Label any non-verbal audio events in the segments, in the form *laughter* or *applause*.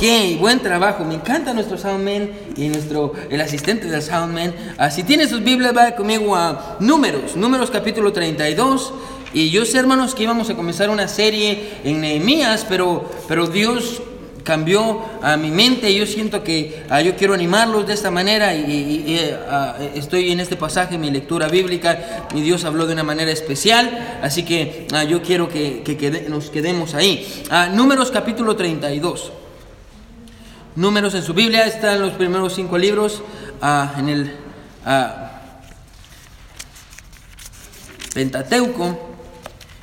Qué buen trabajo, me encanta nuestro soundman y nuestro, el asistente del soundman. Ah, si tiene sus Biblias, va conmigo a Números, Números capítulo 32. Y yo sé, hermanos, que íbamos a comenzar una serie en Nehemías, pero, pero Dios cambió a mi mente. Yo siento que ah, yo quiero animarlos de esta manera y, ah, estoy en este pasaje, mi lectura bíblica, y Dios habló de una manera especial, así que yo quiero que, nos quedemos ahí. números capítulo 32. Números en su Biblia, están los primeros cinco libros ah, en el ah, Pentateuco.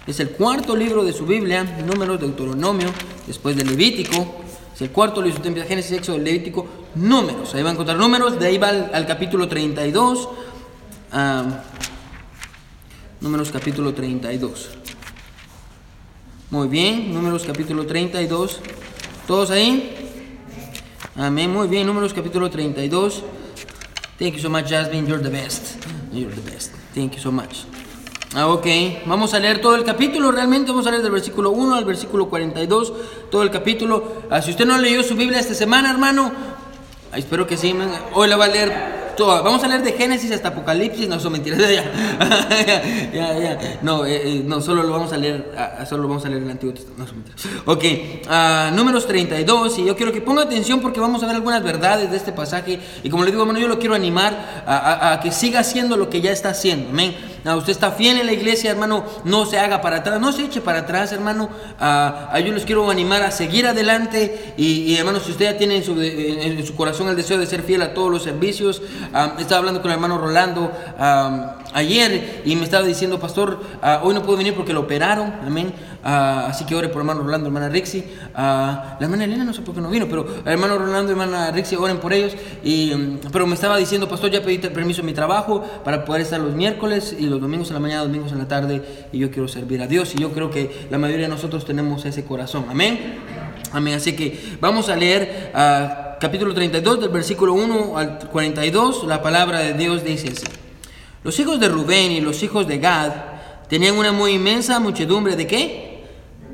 Es el cuarto libro de su Biblia, Números, Deuteronomio, después de Levítico. Es el cuarto libro de Génesis, Éxodo, Levítico, Números. Ahí va a encontrar números, de ahí va al, capítulo 32. Ah, números capítulo 32. Muy bien, números capítulo 32. ¿Todos ahí? Amén. Muy bien, números capítulo 32. Thank you so much, Jasmine. You're the best. You're the best. Thank you so much. Ah, ok, vamos a leer todo el capítulo, realmente vamos a leer del versículo 1 al versículo 42, todo el capítulo. Ah, si usted no leyó su Biblia esta semana, hermano, espero que sí, hoy la va a leer Vamos a leer de Génesis hasta Apocalipsis. No, son mentiras. *laughs* ya, ya, ya, No, eh, eh, no, solo lo vamos a leer. Uh, solo lo vamos a leer el Antiguo Testamento. No, son mentiras. Ok, uh, números 32. Y yo quiero que ponga atención porque vamos a ver algunas verdades de este pasaje. Y como le digo, bueno, yo lo quiero animar a que siga haciendo lo que ya está haciendo. Amén. Ah, usted está fiel en la iglesia, hermano, no se haga para atrás, no se eche para atrás, hermano. Ah, yo les quiero animar a seguir adelante y, hermano, si usted ya tiene en su, en su, corazón el deseo de ser fiel a todos los servicios, ah, estaba hablando con el hermano Rolando ayer y me estaba diciendo, pastor, hoy no puedo venir porque lo operaron, amén. Así que ore por hermano Rolando, hermana Rixi. la hermana Elena no sé por qué no vino, pero hermano Rolando, hermana Rixi, oren por ellos. Y, mm, pero me estaba diciendo, pastor, ya pedí permiso en mi trabajo para poder estar los miércoles y los domingos en la mañana, domingos en la tarde, y yo quiero servir a Dios. Y yo creo que la mayoría de nosotros tenemos ese corazón. Amén. Amén. Así que vamos a leer uh, capítulo 32 del versículo 1 al 42. La palabra de Dios dice así. Los hijos de Rubén y los hijos de Gad tenían una muy inmensa muchedumbre de qué?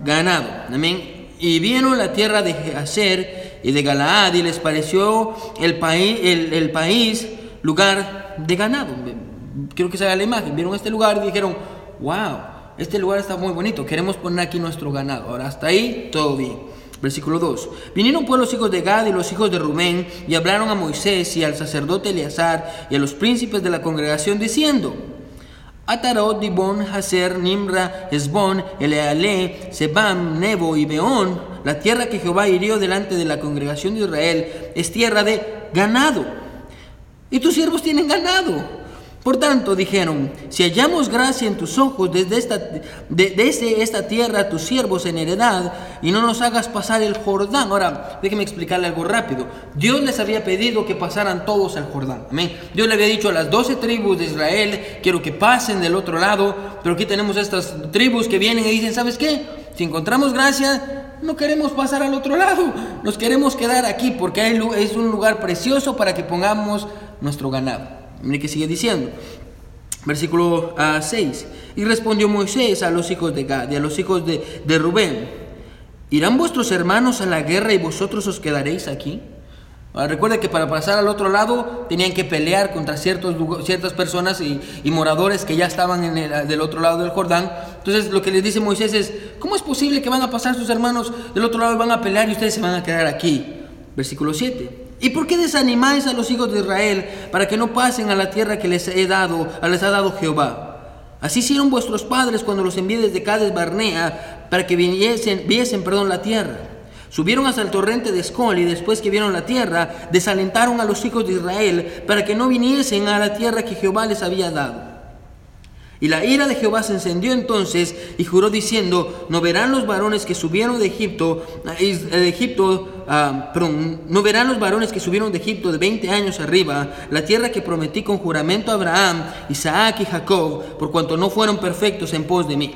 Ganado. Amén. Y vieron la tierra de Hacer y de Galaad y les pareció el país, el, país lugar de ganado quiero que se vea la imagen, vieron este lugar y dijeron, wow, este lugar está muy bonito, queremos poner aquí nuestro ganado. Ahora, hasta ahí, todo bien. Versículo 2. Vinieron pues los hijos de Gad y los hijos de Rubén y hablaron a Moisés y al sacerdote Eleazar y a los príncipes de la congregación diciendo, Atarot, Dibón, Haser, Nimra, Esbón, Eleale, Sebam, Nebo y Beón, la tierra que Jehová hirió delante de la congregación de Israel, es tierra de ganado. Y tus siervos tienen ganado. Por tanto, dijeron, si hallamos gracia en tus ojos desde esta, tierra, tus siervos en heredad, y no nos hagas pasar el Jordán. Ahora, déjeme explicarle algo rápido. Dios les había pedido que pasaran todos al Jordán. Amén. Dios le había dicho a las doce tribus de Israel, quiero que pasen del otro lado, pero aquí tenemos estas tribus que vienen y dicen, ¿sabes qué? Si encontramos gracia, no queremos pasar al otro lado, nos queremos quedar aquí porque es un lugar precioso para que pongamos nuestro ganado. Mire que sigue diciendo. Versículo 6. Ah, y respondió Moisés a los hijos de Gad y a los hijos de, de Rubén, ¿irán vuestros hermanos a la guerra y vosotros os quedaréis aquí? Ahora, recuerde que para pasar al otro lado tenían que pelear contra ciertos, ciertas personas y, moradores que ya estaban en el, del otro lado del Jordán. Entonces lo que les dice Moisés es, ¿cómo es posible que van a pasar sus hermanos del otro lado y van a pelear y ustedes se van a quedar aquí? Versículo 7. ¿Y por qué desanimáis a los hijos de Israel para que no pasen a la tierra que les he dado, les ha dado Jehová? Así hicieron vuestros padres cuando los envié desde Cades Barnea para que viniesen, viesen perdón, la tierra. Subieron hasta el torrente de Escol y después que vieron la tierra, desalentaron a los hijos de Israel para que no viniesen a la tierra que Jehová les había dado. Y la ira de Jehová se encendió entonces y juró diciendo, no verán los varones que subieron de Egipto, de Egipto, ah, no verán los varones que subieron de Egipto de 20 años arriba, la tierra que prometí con juramento a Abraham, Isaac y Jacob, por cuanto no fueron perfectos en pos de mí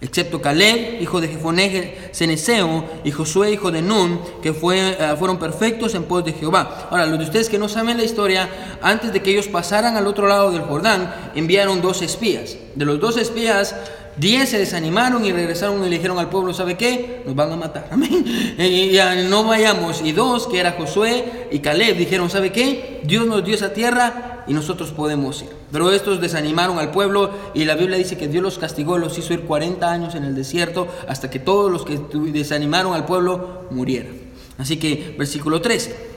excepto Caleb, hijo de Jefoné Ceneseo, y Josué, hijo de Nun, que fue, eh, fueron perfectos en pos de Jehová. Ahora, los de ustedes que no saben la historia, antes de que ellos pasaran al otro lado del Jordán, enviaron dos espías. De los dos espías, Diez se desanimaron y regresaron y le dijeron al pueblo, ¿sabe qué? Nos van a matar. Amén. *laughs* Y no vayamos. Y dos, que era Josué y Caleb, dijeron, ¿sabe qué? Dios nos dio esa tierra y nosotros podemos ir. Pero estos desanimaron al pueblo y la Biblia dice que Dios los castigó, los hizo ir 40 años en el desierto hasta que todos los que desanimaron al pueblo murieran. Así que versículo 13.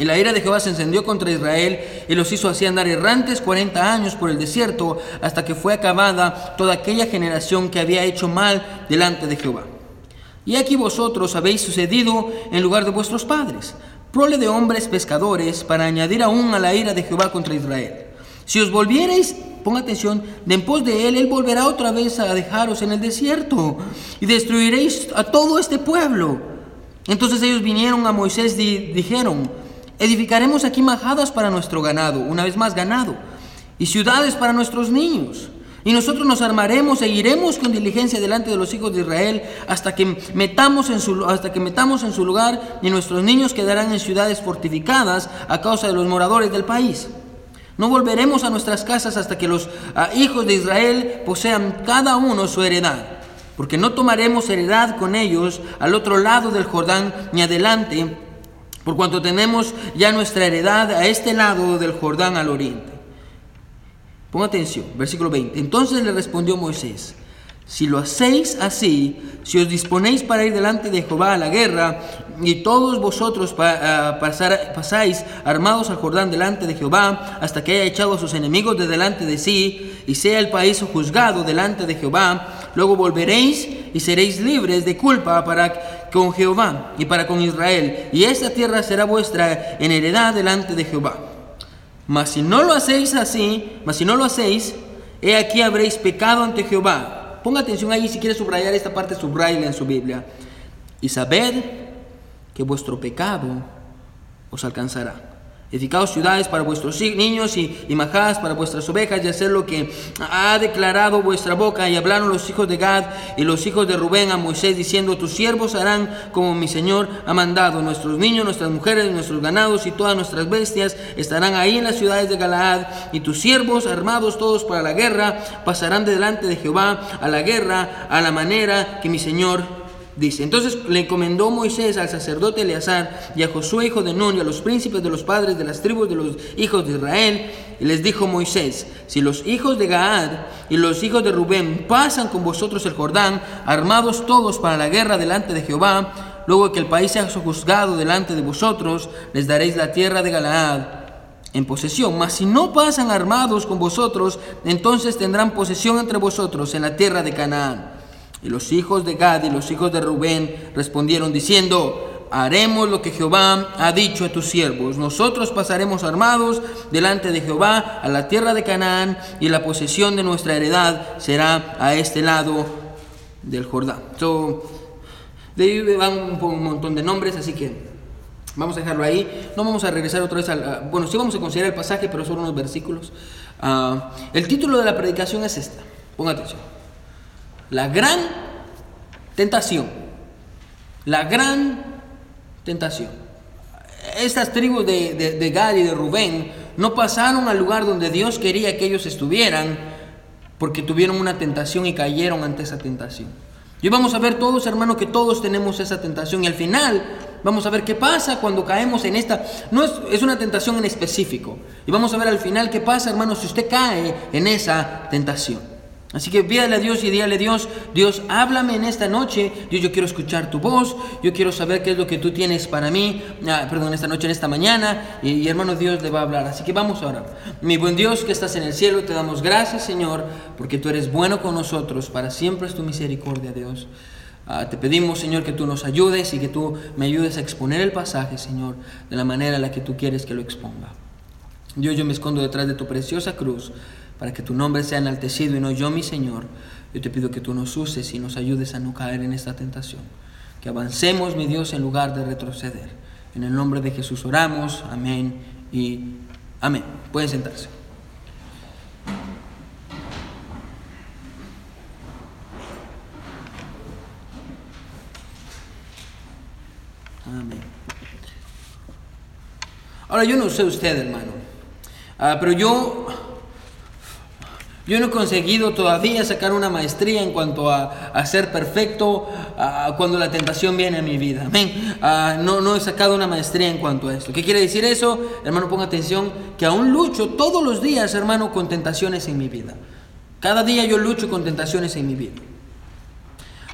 Y la ira de Jehová se encendió contra Israel y los hizo así andar errantes 40 años por el desierto hasta que fue acabada toda aquella generación que había hecho mal delante de Jehová. Y aquí vosotros habéis sucedido en lugar de vuestros padres, prole de hombres pescadores, para añadir aún a la ira de Jehová contra Israel. Si os volviereis, ponga atención, de en pos de él, él volverá otra vez a dejaros en el desierto y destruiréis a todo este pueblo. Entonces ellos vinieron a Moisés y dijeron, Edificaremos aquí majadas para nuestro ganado, una vez más ganado, y ciudades para nuestros niños. Y nosotros nos armaremos e iremos con diligencia delante de los hijos de Israel hasta que metamos en su, hasta que metamos en su lugar y nuestros niños quedarán en ciudades fortificadas a causa de los moradores del país. No volveremos a nuestras casas hasta que los ah, hijos de Israel posean cada uno su heredad, porque no tomaremos heredad con ellos al otro lado del Jordán ni adelante por cuanto tenemos ya nuestra heredad a este lado del Jordán al oriente. Ponga atención, versículo 20. Entonces le respondió Moisés, si lo hacéis así, si os disponéis para ir delante de Jehová a la guerra, y todos vosotros ah, pasáis armados al Jordán delante de Jehová, hasta que haya echado a sus enemigos de delante de sí, y sea el país juzgado delante de Jehová, luego volveréis y seréis libres de culpa para con Jehová y para con Israel, y esta tierra será vuestra en heredad delante de Jehová. Mas si no lo hacéis así, mas si no lo hacéis, he aquí habréis pecado ante Jehová. Ponga atención ahí, si quiere subrayar esta parte, subrayla en su Biblia. Y que vuestro pecado os alcanzará. Edificaos ciudades para vuestros niños y, y majadas para vuestras ovejas y hacer lo que ha declarado vuestra boca. Y hablaron los hijos de Gad y los hijos de Rubén a Moisés diciendo, tus siervos harán como mi Señor ha mandado. Nuestros niños, nuestras mujeres, nuestros ganados y todas nuestras bestias estarán ahí en las ciudades de Galaad. Y tus siervos, armados todos para la guerra, pasarán de delante de Jehová a la guerra a la manera que mi Señor Dice, entonces le encomendó Moisés al sacerdote Eleazar y a Josué hijo de Nun y a los príncipes de los padres de las tribus de los hijos de Israel, y les dijo Moisés, si los hijos de Gaad y los hijos de Rubén pasan con vosotros el Jordán, armados todos para la guerra delante de Jehová, luego que el país sea juzgado delante de vosotros, les daréis la tierra de Galaad en posesión. Mas si no pasan armados con vosotros, entonces tendrán posesión entre vosotros en la tierra de Canaán. Y los hijos de Gad y los hijos de Rubén respondieron diciendo, haremos lo que Jehová ha dicho a tus siervos. Nosotros pasaremos armados delante de Jehová a la tierra de Canaán y la posesión de nuestra heredad será a este lado del Jordán. de ahí van un, montón de nombres, así que vamos a dejarlo ahí. No vamos a regresar otra vez al... bueno, sí vamos a considerar el pasaje, pero solo unos versículos. Ah, el título de la predicación es esta. Ponga atención. La gran tentación. La gran tentación. Estas tribus de, de, Gad y de Rubén no pasaron al lugar donde Dios quería que ellos estuvieran porque tuvieron una tentación y cayeron ante esa tentación. Y vamos a ver todos, hermanos, que todos tenemos esa tentación y al final vamos a ver qué pasa cuando caemos en esta. No es, es una tentación en específico. Y vamos a ver al final qué pasa, hermanos, si usted cae en esa tentación. Así que pídale a Dios y dígale a Dios, Dios, háblame en esta noche, Dios, yo quiero escuchar tu voz, yo quiero saber qué es lo que tú tienes para mí, ah, perdón, esta noche, en esta mañana, y, hermano Dios le va a hablar. Así que vamos ahora. Mi buen Dios que estás en el cielo, te damos gracias, Señor, porque tú eres bueno con nosotros, para siempre es tu misericordia, Dios. Ah, te pedimos, Señor, que tú nos ayudes y que tú me ayudes a exponer el pasaje, Señor, de la manera en la que tú quieres que lo exponga. Dios, yo me escondo detrás de tu preciosa cruz para que tu nombre sea enaltecido y no yo, mi Señor. Yo te pido que tú nos uses y nos ayudes a no caer en esta tentación. Que avancemos, mi Dios, en lugar de retroceder. En el nombre de Jesús oramos. Amén y amén. Pueden sentarse. Amén. Ahora yo no sé usted, hermano, ah, pero yo Yo no he conseguido todavía sacar una maestría en cuanto a, ser perfecto cuando la tentación viene a mi vida. Ah, no, no he sacado una maestría en cuanto a esto. ¿Qué quiere decir eso? Hermano, ponga atención que aún lucho todos los días, hermano, con tentaciones en mi vida. Cada día yo lucho con tentaciones en mi vida.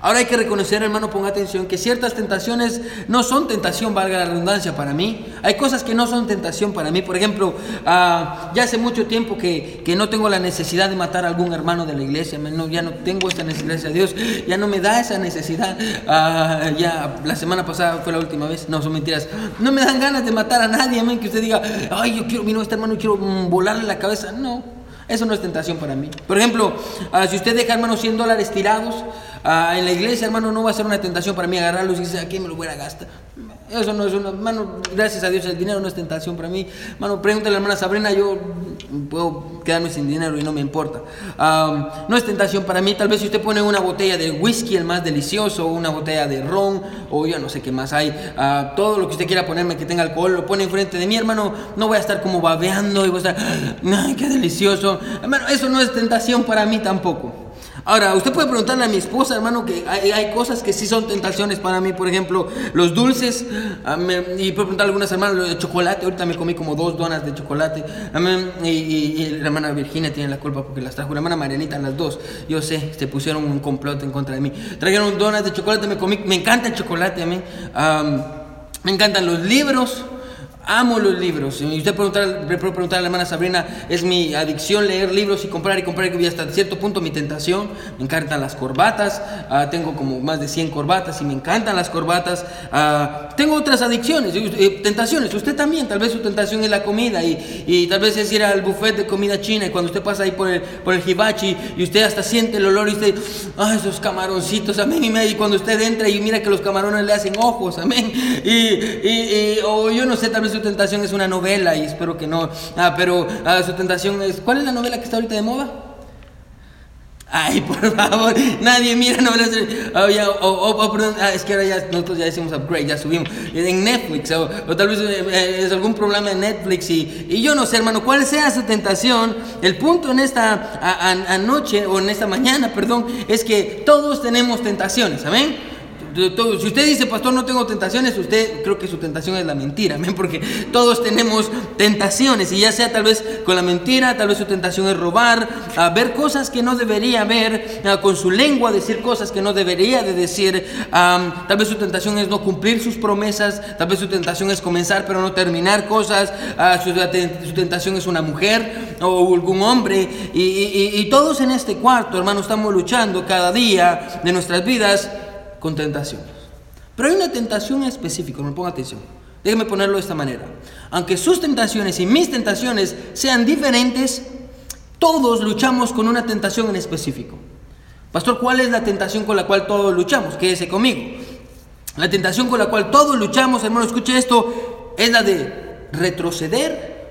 Ahora hay que reconocer, hermano, ponga atención, que ciertas tentaciones no son tentación, valga la redundancia, para mí. Hay cosas que no son tentación para mí. Por ejemplo, ah, ya hace mucho tiempo que, no tengo la necesidad de matar a algún hermano de la iglesia. No, ya no tengo esta necesidad, Dios ya no me da esa necesidad. Ah, ya la semana pasada fue la última vez. No, son mentiras. No me dan ganas de matar a nadie, que usted diga, ay, yo quiero, vino este hermano, quiero mm, volarle la cabeza. No, eso no es tentación para mí. Por ejemplo, ah, si usted deja, hermano, 100 dólares tirados ah, en la iglesia, hermano, no va a ser una tentación para mí agarrarlos y decir, aquí me lo voy a gastar. Eso no es una, hermano, gracias a Dios, el dinero no es tentación para mí. Hermano, pregúntale a la hermana Sabrina, yo puedo quedarme sin dinero y no me importa. no es tentación para mí, tal vez si usted pone una botella de whisky, el más delicioso, una botella de ron, o yo no sé qué más hay, ah, todo lo que usted quiera ponerme que tenga alcohol, lo pone enfrente de mí, hermano, no voy a estar como babeando y voy a estar, ay, qué delicioso. Hermano, eso no es tentación para mí tampoco. Ahora, usted puede preguntarle a mi esposa, hermano, que hay, cosas que sí son tentaciones para mí, por ejemplo, los dulces, y puede preguntarle a algunas hermanas, de chocolate, ahorita me comí como dos donas de chocolate, y, la hermana Virginia tiene la culpa porque las trajo, la hermana Marianita, las dos, yo sé, se pusieron un complot en contra de mí, trajeron donas de chocolate, me comí, me encanta el chocolate a mí, me encantan los libros, Amo los libros. Y usted preguntar, preguntar a la hermana Sabrina, es mi adicción leer libros y comprar y comprar y hasta cierto punto mi tentación. Me encantan las corbatas. Ah, tengo como más de 100 corbatas y me encantan las corbatas. Ah, tengo otras adicciones, eh, tentaciones. Usted también, tal vez su tentación es la comida y, y, tal vez es ir al buffet de comida china y cuando usted pasa ahí por el, por el hibachi y usted hasta siente el olor y usted, ah, esos camaroncitos, amén. Y, cuando usted entra y mira que los camarones le hacen ojos, amén. Y, y, o yo no sé, tal vez su tentación es una novela y espero que no. Ah, pero ah, su tentación es. ¿Cuál es la novela que está ahorita de moda? Ay, por favor, nadie mira novelas. Oh, perdón, ah, es que ahora ya nosotros ya decimos upgrade, ya subimos. En Netflix, o, tal vez eh, eh, es algún programa de Netflix. Y, y, yo no sé, hermano, cuál sea su tentación. El punto en esta anoche, o en esta mañana, perdón, es que todos tenemos tentaciones, amén si usted dice, pastor, no tengo tentaciones, usted creo que su tentación es la mentira, porque todos tenemos tentaciones, y ya sea tal vez con la mentira, tal vez su tentación es robar, a ver cosas que no debería ver, con su lengua decir cosas que no debería de decir, tal vez su tentación es no cumplir sus promesas, tal vez su tentación es comenzar pero no terminar cosas, su, tentación es una mujer o algún hombre, y, y todos en este cuarto, hermano, estamos luchando cada día de nuestras vidas tentaciones. Pero hay una tentación específica, me ponga atención. Déjeme ponerlo de esta manera. Aunque sus tentaciones y mis tentaciones sean diferentes, todos luchamos con una tentación en específico. Pastor, ¿cuál es la tentación con la cual todos luchamos? Quédese conmigo. La tentación con la cual todos luchamos, hermano, escuche esto, es la de retroceder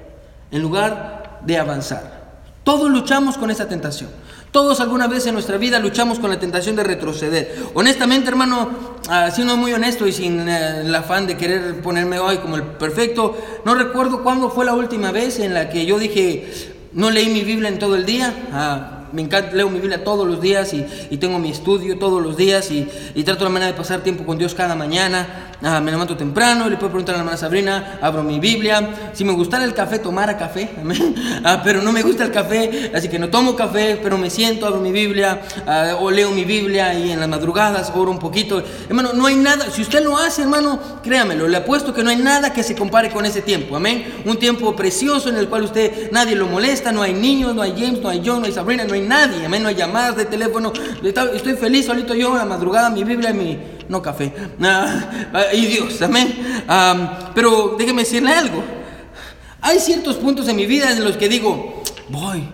en lugar de avanzar. Todos luchamos con esa tentación. Todos alguna vez en nuestra vida luchamos con la tentación de retroceder. Honestamente, hermano, siendo muy honesto y sin eh, el afán de querer ponerme hoy como el perfecto, no recuerdo cuándo fue la última vez en la que yo dije, no leí mi Biblia en todo el día. Me encanta, leo mi Biblia todos los días y, tengo mi estudio todos los días y, trato la manera de pasar tiempo con Dios cada mañana. Ah, me levanto temprano, le puedo preguntar a la hermana Sabrina, abro mi Biblia. Si me gustara el café, tomara café, *laughs* ah, pero no me gusta el café, así que no tomo café, pero me siento, abro mi Biblia ah, o leo mi Biblia y en las madrugadas oro un poquito. Hermano, no hay nada, si usted lo hace, hermano, créamelo, le apuesto que no hay nada que se compare con ese tiempo, amén. Un tiempo precioso en el cual usted, nadie lo molesta, no hay niños, no hay James, no hay John, no hay Sabrina, no hay nadie, hay llamadas de teléfono. Estoy feliz solito yo en la madrugada, mi Biblia y mi no café. Ah, y Dios, amén. pero déjeme decirle algo. Hay ciertos puntos en mi vida en los que digo, voy,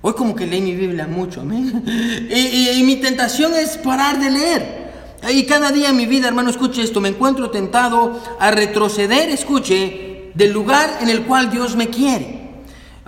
hoy como que leí mi Biblia mucho, amén. Y, y mi tentación es parar de leer. Y cada día en mi vida, hermano, escuche esto, me encuentro tentado a retroceder, escuche, del lugar en el cual Dios me quiere.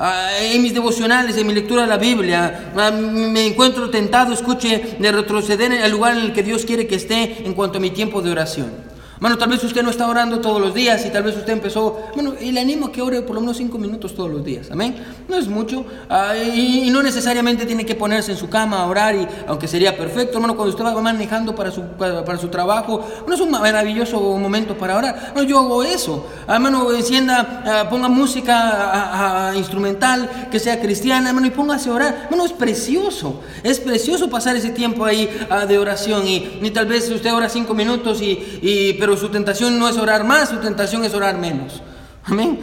En mis devocionales, en mi lectura de la Biblia, ah, me encuentro tentado, escuche, de retroceder al lugar en el que Dios quiere que esté en cuanto a mi tiempo de oración. Bueno, tal vez usted no está orando todos los días y tal vez usted empezó, bueno, y le animo a que ore por lo menos cinco minutos todos los días, amén. No es mucho ah, y, no necesariamente tiene que ponerse en su cama a orar, y, aunque sería perfecto, hermano, cuando usted va manejando para su, para, su trabajo, no es un maravilloso momento para orar. No, yo hago eso, hermano, encienda, ah, ponga música instrumental que sea cristiana, hermano, y póngase a orar. Bueno, es precioso, es precioso pasar ese tiempo ahí de oración y, y, tal vez usted ora cinco minutos y, y pero su tentación no es orar más, su tentación es orar menos. Amén.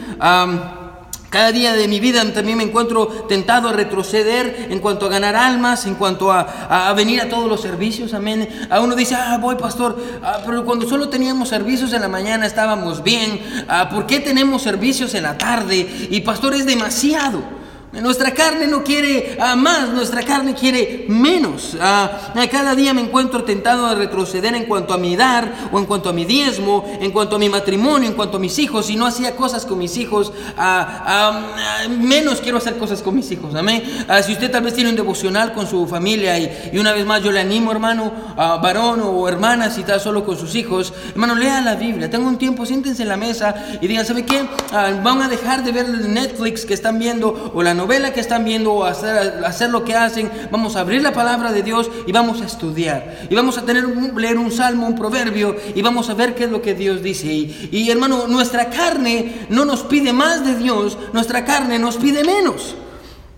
cada día de mi vida también me encuentro tentado a retroceder en cuanto a ganar almas, en cuanto a, venir a todos los servicios, amén. A uno dice, ah, voy pastor, ah, pero cuando solo teníamos servicios en la mañana estábamos bien, ah, ¿por qué tenemos servicios en la tarde? Y pastor es demasiado. Nuestra carne no quiere más, nuestra carne quiere menos. Ah, cada día me encuentro tentado a retroceder en cuanto a mi dar o en cuanto a mi diezmo, en cuanto a mi matrimonio, en cuanto a mis hijos. Si no hacía cosas con mis hijos, ah, ah, menos quiero hacer cosas con mis hijos. Amén. si usted tal vez tiene un devocional con su familia y, una vez más yo le animo, hermano, varón o hermana, si está solo con sus hijos, hermano, lea la Biblia. Tenga un tiempo, siéntense en la mesa y digan, ¿sabe qué? van a dejar de ver Netflix que están viendo o la novela que están viendo o hacer, hacer lo que hacen, vamos a abrir la palabra de Dios y vamos a estudiar. Y vamos a tener leer un salmo, un proverbio y vamos a ver qué es lo que Dios dice. Y, hermano, nuestra carne no nos pide más de Dios, nuestra carne nos pide menos.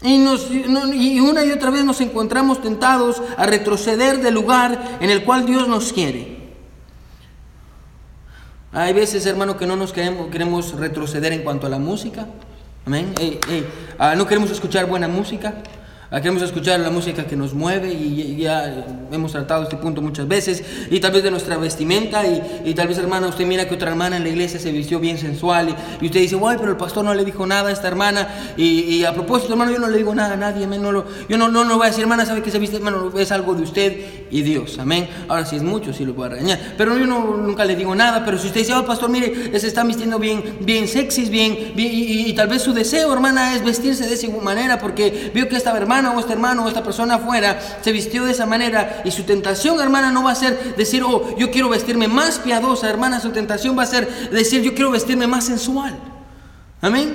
Y, y, una y otra vez nos encontramos tentados a retroceder del lugar en el cual Dios nos quiere. Hay veces, hermano, que no nos queremos, queremos retroceder en cuanto a la música. Amén. Ah, no queremos escuchar buena música. Queremos escuchar la música que nos mueve y ya hemos tratado este punto muchas veces. Y tal vez de nuestra vestimenta y, tal vez hermana, usted mira que otra hermana en la iglesia se vistió bien sensual y, usted dice, guay, pero el pastor no le dijo nada a esta hermana. Y, a propósito, hermano, yo no le digo nada a nadie, amén. No lo, yo no, no, no voy a decir, hermana, sabe que se viste, hermano, es algo de usted y Dios, amén. Ahora si es mucho, sí lo puedo regañar. Pero yo no, nunca le digo nada. Pero si usted dice, oh, pastor, mire, se está vistiendo bien, bien sexy, bien, bien y, tal vez su deseo, hermana, es vestirse de esa manera porque vio que esta hermana o este hermano o esta persona afuera se vistió de esa manera y su tentación, hermana, no va a ser decir, oh, yo quiero vestirme más piadosa, hermana, su tentación va a ser decir, yo quiero vestirme más sensual. Amén.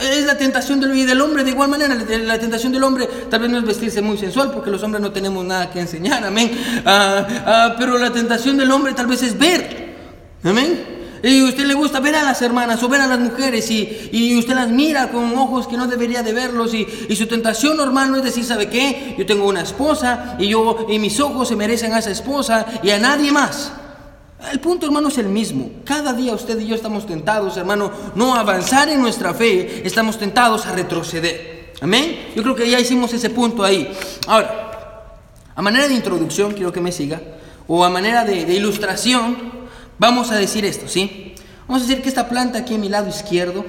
Es la tentación del, del hombre, de igual manera, la, tentación del hombre tal vez no es vestirse muy sensual, porque los hombres no tenemos nada que enseñar, amén. Ah, ah, pero la tentación del hombre tal vez es ver, amén. Y usted le gusta ver a las hermanas o ver a las mujeres y, usted las mira con ojos que no debería de verlos y, su tentación normal no es decir, ¿sabe qué? Yo tengo una esposa y, yo, y mis ojos se merecen a esa esposa y a nadie más. El punto, hermano, es el mismo. Cada día usted y yo estamos tentados, hermano, no avanzar en nuestra fe, estamos tentados a retroceder. Amén. Yo creo que ya hicimos ese punto ahí. Ahora, a manera de introducción, quiero que me siga, o a manera de, de ilustración, Vamos a decir esto, ¿sí? Vamos a decir que esta planta aquí a mi lado izquierdo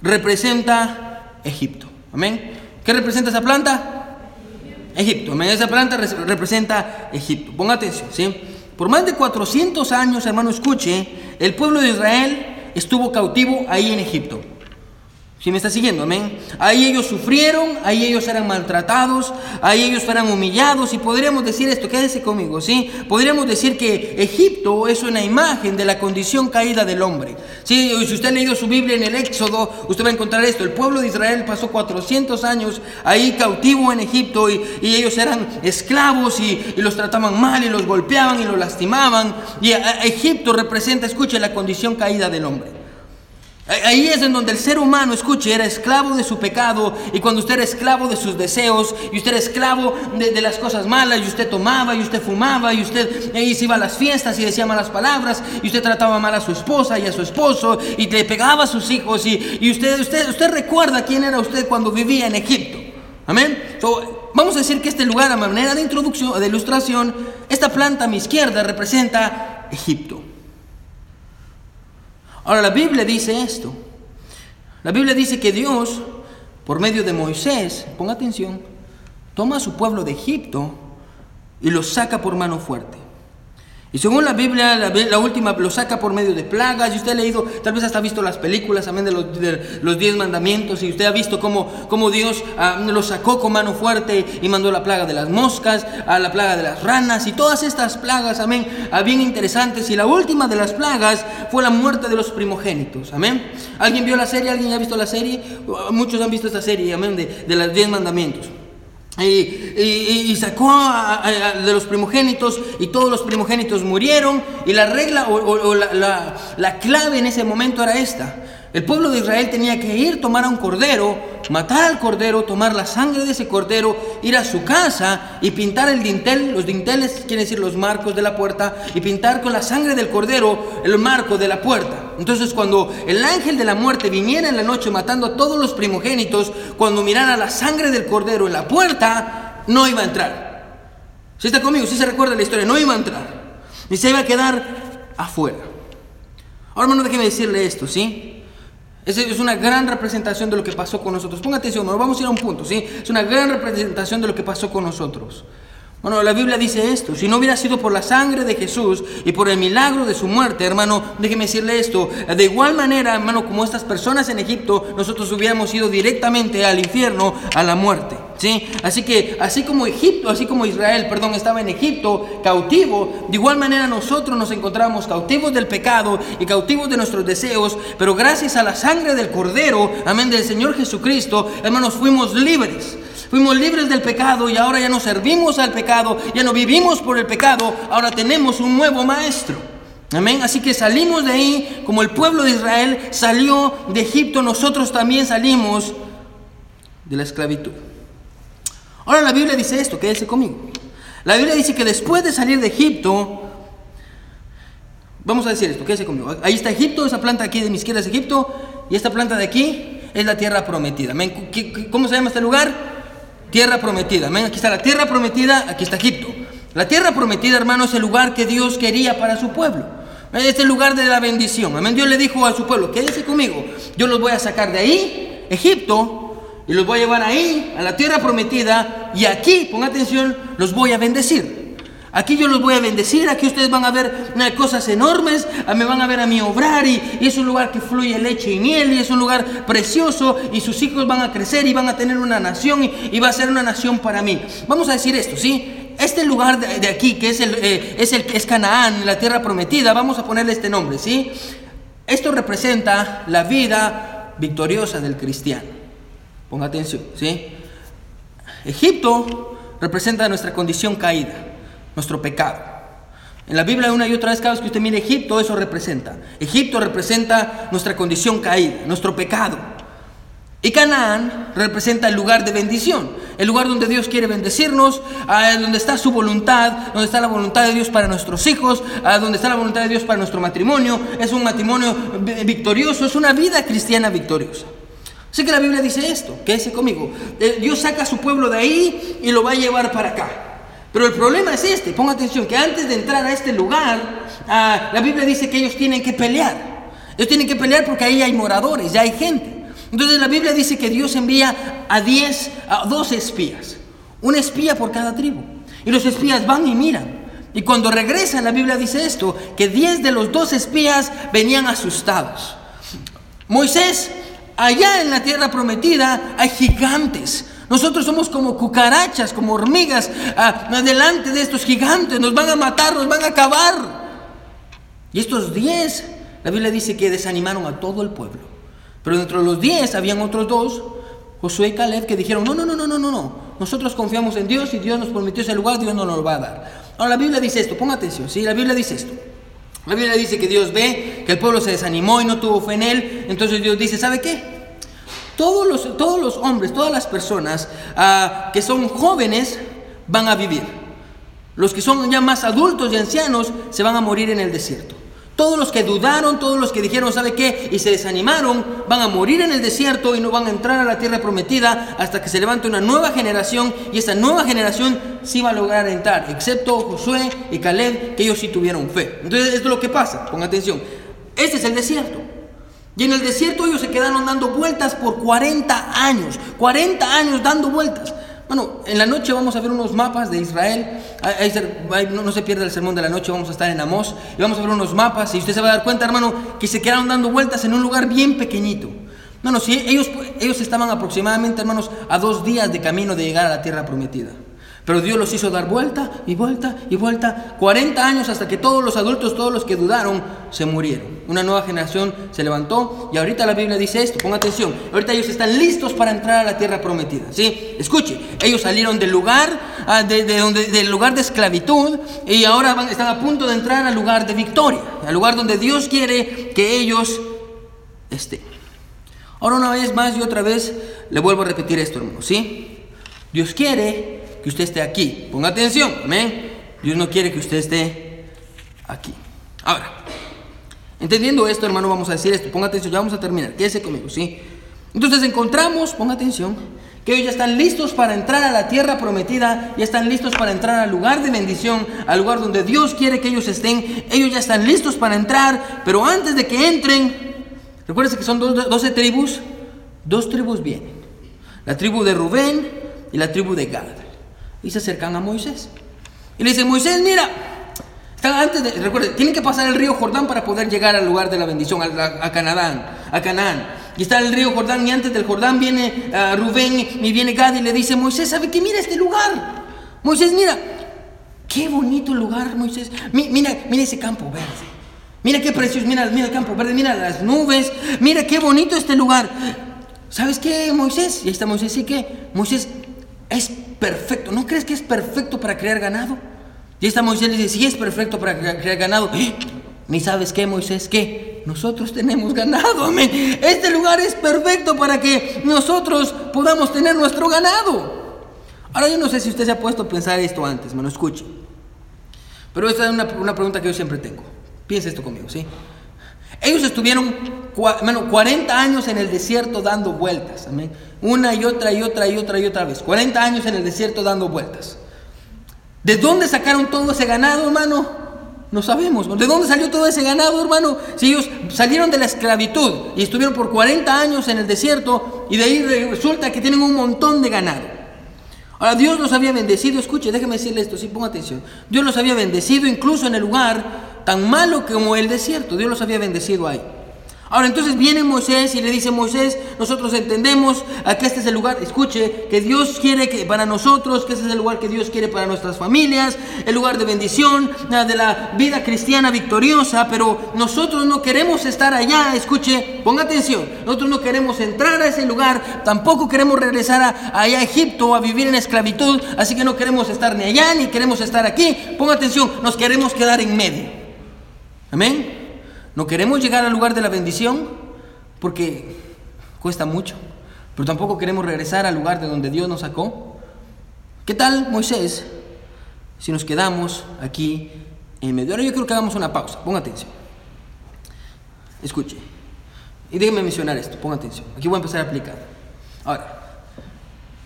representa Egipto. ¿Amén? ¿Qué representa esa planta? Egipto. ¿Amén? Esa planta representa Egipto. Ponga atención, ¿sí? Por más de 400 años, hermano, escuche, el pueblo de Israel estuvo cautivo ahí en Egipto. Si me está siguiendo, amén. Ahí ellos sufrieron, ahí ellos eran maltratados, ahí ellos eran humillados y podríamos decir esto, quédese conmigo, ¿sí? Podríamos decir que Egipto es una imagen de la condición caída del hombre. ¿sí? Si usted ha leído su Biblia en el Éxodo, usted va a encontrar esto. El pueblo de Israel pasó 400 años ahí cautivo en Egipto y, ellos eran esclavos y, los trataban mal y los golpeaban y los lastimaban. Y Egipto representa, escuche, la condición caída del hombre. Ahí es en donde el ser humano, escuche, era esclavo de su pecado y cuando usted era esclavo de sus deseos y usted era esclavo de, las cosas malas y usted tomaba y usted fumaba y usted y iba a las fiestas y decía malas palabras y usted trataba mal a su esposa y a su esposo y le pegaba a sus hijos y, usted, usted, usted recuerda quién era usted cuando vivía en Egipto. Amén. vamos a decir que este lugar a manera de introducción, de ilustración, esta planta a mi izquierda representa Egipto. Ahora la Biblia dice esto. La Biblia dice que Dios, por medio de Moisés, ponga atención, toma a su pueblo de Egipto y lo saca por mano fuerte. Y según la Biblia, la, última lo saca por medio de plagas. Y usted ha leído, tal vez hasta ha visto las películas también de los, de los diez mandamientos. Y usted ha visto cómo, cómo Dios ah, lo sacó con mano fuerte y mandó la plaga de las moscas, a la plaga de las ranas y todas estas plagas, amén, ah, bien interesantes. Y la última de las plagas fue la muerte de los primogénitos, amén. ¿Alguien vio la serie? ¿Alguien ha visto la serie? Muchos han visto esta serie, amén, de los diez mandamientos. Y, sacó de los primogénitos y todos los primogénitos murieron y la regla o, la, la clave en ese momento era esta. El pueblo de Israel tenía que ir, tomar a un cordero, matar al cordero, tomar la sangre de ese cordero, ir a su casa y pintar el dintel, los dinteles quieren decir los marcos de la puerta, y pintar con la sangre del cordero el marco de la puerta. Entonces cuando el ángel de la muerte viniera en la noche matando a todos los primogénitos, cuando mirara la sangre del cordero en la puerta, no iba a entrar. Si está conmigo, si se recuerda la historia, no iba a entrar. Y se iba a quedar afuera. Ahora hermano, déjeme decirle esto, ¿sí? Es, una gran representación de lo que pasó con nosotros. Ponga atención, vamos a ir a un punto, ¿sí? Es una gran representación de lo que pasó con nosotros. Bueno, la Biblia dice esto, si no hubiera sido por la sangre de Jesús y por el milagro de su muerte, hermano, déjeme decirle esto, de igual manera, hermano, como estas personas en Egipto, nosotros hubiéramos ido directamente al infierno, a la muerte. ¿Sí? Así que, así como Egipto, así como Israel, perdón, estaba en Egipto cautivo, de igual manera nosotros nos encontramos cautivos del pecado y cautivos de nuestros deseos, pero gracias a la sangre del Cordero, amén, del Señor Jesucristo, hermanos, fuimos libres. Fuimos libres del pecado y ahora ya no servimos al pecado, ya no vivimos por el pecado, ahora tenemos un nuevo maestro. Amén. Así que salimos de ahí como el pueblo de Israel salió de Egipto, nosotros también salimos de la esclavitud. Ahora la Biblia dice esto, quédese conmigo. La Biblia dice que después de salir de Egipto, vamos a decir esto, quédese conmigo. Ahí está Egipto, esa planta aquí de mi izquierda es Egipto, y esta planta de aquí es la tierra prometida. ¿Cómo se llama este lugar? Tierra prometida. Amén. Aquí está la tierra prometida, aquí está Egipto. La tierra prometida, hermano, es el lugar que Dios quería para su pueblo. Es el lugar de la bendición. Amén. Dios le dijo a su pueblo, quédese conmigo. Yo los voy a sacar de ahí, Egipto, y los voy a llevar ahí, a la tierra prometida, y aquí, ponga atención, los voy a bendecir. Aquí yo los voy a bendecir, aquí ustedes van a ver cosas enormes, ah, me van a ver a mí obrar y, es un lugar que fluye leche y miel y es un lugar precioso y sus hijos van a crecer y van a tener una nación y, va a ser una nación para mí. Vamos a decir esto, ¿sí? Este lugar de, aquí, que es, el, eh, es, el, es Canaán, la tierra prometida, vamos a ponerle este nombre, ¿sí? Esto representa la vida victoriosa del cristiano. Ponga atención, ¿sí? Egipto representa nuestra condición caída nuestro pecado. En la Biblia una y otra vez cada vez que usted mire Egipto, eso representa. Egipto representa nuestra condición caída, nuestro pecado. Y Canaán representa el lugar de bendición, el lugar donde Dios quiere bendecirnos, donde está su voluntad, donde está la voluntad de Dios para nuestros hijos, donde está la voluntad de Dios para nuestro matrimonio. Es un matrimonio victorioso, es una vida cristiana victoriosa. Así que la Biblia dice esto, que ese conmigo. Eh, Dios saca a su pueblo de ahí y lo va a llevar para acá. Pero el problema es este, ponga atención, que antes de entrar a este lugar, ah, la Biblia dice que ellos tienen que pelear. Ellos tienen que pelear porque ahí hay moradores, ya hay gente. Entonces la Biblia dice que Dios envía a 10, a 12 espías, un espía por cada tribu. Y los espías van y miran. Y cuando regresan, la Biblia dice esto, que 10 de los 12 espías venían asustados. Moisés, allá en la tierra prometida hay gigantes, nosotros somos como cucarachas, como hormigas, ah, delante de estos gigantes. Nos van a matar, nos van a acabar. Y estos diez, la Biblia dice que desanimaron a todo el pueblo. Pero dentro de los diez habían otros dos, Josué y Caleb, que dijeron, no, no, no, no, no, no, no. Nosotros confiamos en Dios y Dios nos prometió ese lugar, Dios no nos lo va a dar. Ahora la Biblia dice esto, ponga atención, ¿sí? La Biblia dice esto. La Biblia dice que Dios ve que el pueblo se desanimó y no tuvo fe en él. Entonces Dios dice, ¿sabe qué? Todos los, todos los hombres, todas las personas ah, que son jóvenes van a vivir. Los que son ya más adultos y ancianos se van a morir en el desierto. Todos los que dudaron, todos los que dijeron, ¿sabe qué? Y se desanimaron, van a morir en el desierto y no van a entrar a la tierra prometida hasta que se levante una nueva generación y esa nueva generación sí va a lograr entrar, excepto Josué y Caleb, que ellos sí tuvieron fe. Entonces, esto es lo que pasa, ponga atención. Este es el desierto. Y en el desierto ellos se quedaron dando vueltas por 40 años, 40 años dando vueltas. Bueno, en la noche vamos a ver unos mapas de Israel. no, se pierda el sermón de la noche, vamos a estar en Amós y vamos a ver unos mapas. Y usted se va a dar cuenta, hermano, que se quedaron dando vueltas en un lugar bien pequeñito. No, no, sí, ellos, ellos estaban aproximadamente, hermanos, a dos días de camino de llegar a la tierra prometida. Pero Dios los hizo dar vuelta y vuelta y vuelta, 40 años hasta que todos los adultos, todos los que dudaron, se murieron. Una nueva generación se levantó y ahorita la Biblia dice esto, ponga atención, ahorita ellos están listos para entrar a la tierra prometida. ¿sí? Escuche, ellos salieron del lugar, ah, de, donde, del lugar de esclavitud y ahora están a punto de entrar al lugar de victoria, al lugar donde Dios quiere que ellos estén. Ahora una vez más y otra vez le vuelvo a repetir esto, hermano, ¿sí? Dios quiere que usted esté aquí. Ponga atención, amén. Dios no quiere que usted esté aquí. Ahora, entendiendo esto, hermano, vamos a decir esto. Ponga atención, ya vamos a terminar. Quédese conmigo, ¿sí? Entonces encontramos, ponga atención, que ellos ya están listos para entrar a la tierra prometida, ya están listos para entrar al lugar de bendición, al lugar donde Dios quiere que ellos estén. Ellos ya están listos para entrar, pero antes de que entren, recuérdense que son 12 tribus, dos tribus vienen. La tribu de Rubén y la tribu de Gad y se acercan a Moisés. Y le dicen, Moisés, mira, antes de, recuerden, tienen que pasar el río Jordán para poder llegar al lugar de la bendición, a, a, Canaán, a Canaán. Y está el río Jordán y antes del Jordán viene uh, Rubén y viene Gad y le dice, Moisés, ¿sabe qué? Mira este lugar. Moisés, mira, qué bonito lugar, Moisés. mira, mira ese campo verde. Mira qué precioso, mira, mira el campo verde, mira las nubes, mira qué bonito este lugar. ¿Sabes qué, Moisés? Y ahí está Moisés, ¿y qué? Moisés, es perfecto. ¿No crees que es perfecto para crear ganado? Y esta Moisés le dice, sí es perfecto para crear ganado. Ni sabes qué, Moisés, qué. Nosotros tenemos ganado, amén. Este lugar es perfecto para que nosotros podamos tener nuestro ganado. Ahora yo no sé si usted se ha puesto a pensar esto antes, me lo escuche. Pero esta es una, una pregunta que yo siempre tengo. Piensa esto conmigo, ¿sí? Ellos estuvieron 40 años en el desierto dando vueltas. Amén. Una y otra y otra y otra y otra vez. 40 años en el desierto dando vueltas. ¿De dónde sacaron todo ese ganado, hermano? No sabemos. ¿De dónde salió todo ese ganado, hermano? Si ellos salieron de la esclavitud y estuvieron por 40 años en el desierto y de ahí resulta que tienen un montón de ganado. Ahora Dios los había bendecido, escuche, déjeme decirle esto, sí, ponga atención. Dios los había bendecido incluso en el lugar tan malo como el desierto. Dios los había bendecido ahí. Ahora entonces viene Moisés y le dice, Moisés, nosotros entendemos que este es el lugar, escuche, que Dios quiere que para nosotros, que este es el lugar que Dios quiere para nuestras familias, el lugar de bendición, de la vida cristiana victoriosa, pero nosotros no queremos estar allá, escuche, ponga atención, nosotros no queremos entrar a ese lugar, tampoco queremos regresar a, allá a Egipto a vivir en esclavitud, así que no queremos estar ni allá ni queremos estar aquí, ponga atención, nos queremos quedar en medio. Amén. No queremos llegar al lugar de la bendición porque cuesta mucho, pero tampoco queremos regresar al lugar de donde Dios nos sacó. ¿Qué tal, Moisés, si nos quedamos aquí en medio? Ahora yo creo que hagamos una pausa, ponga atención. Escuche. Y déjeme mencionar esto, ponga atención. Aquí voy a empezar a aplicar. Ahora,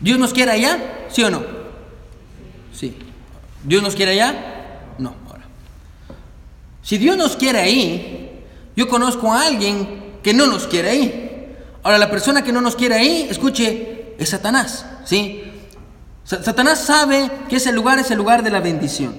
¿Dios nos quiere allá? ¿Sí o no? Sí. ¿Dios nos quiere allá? Si Dios nos quiere ahí, yo conozco a alguien que no nos quiere ahí. Ahora, la persona que no nos quiere ahí, escuche, es Satanás, ¿sí? Satanás sabe que ese lugar es el lugar de la bendición.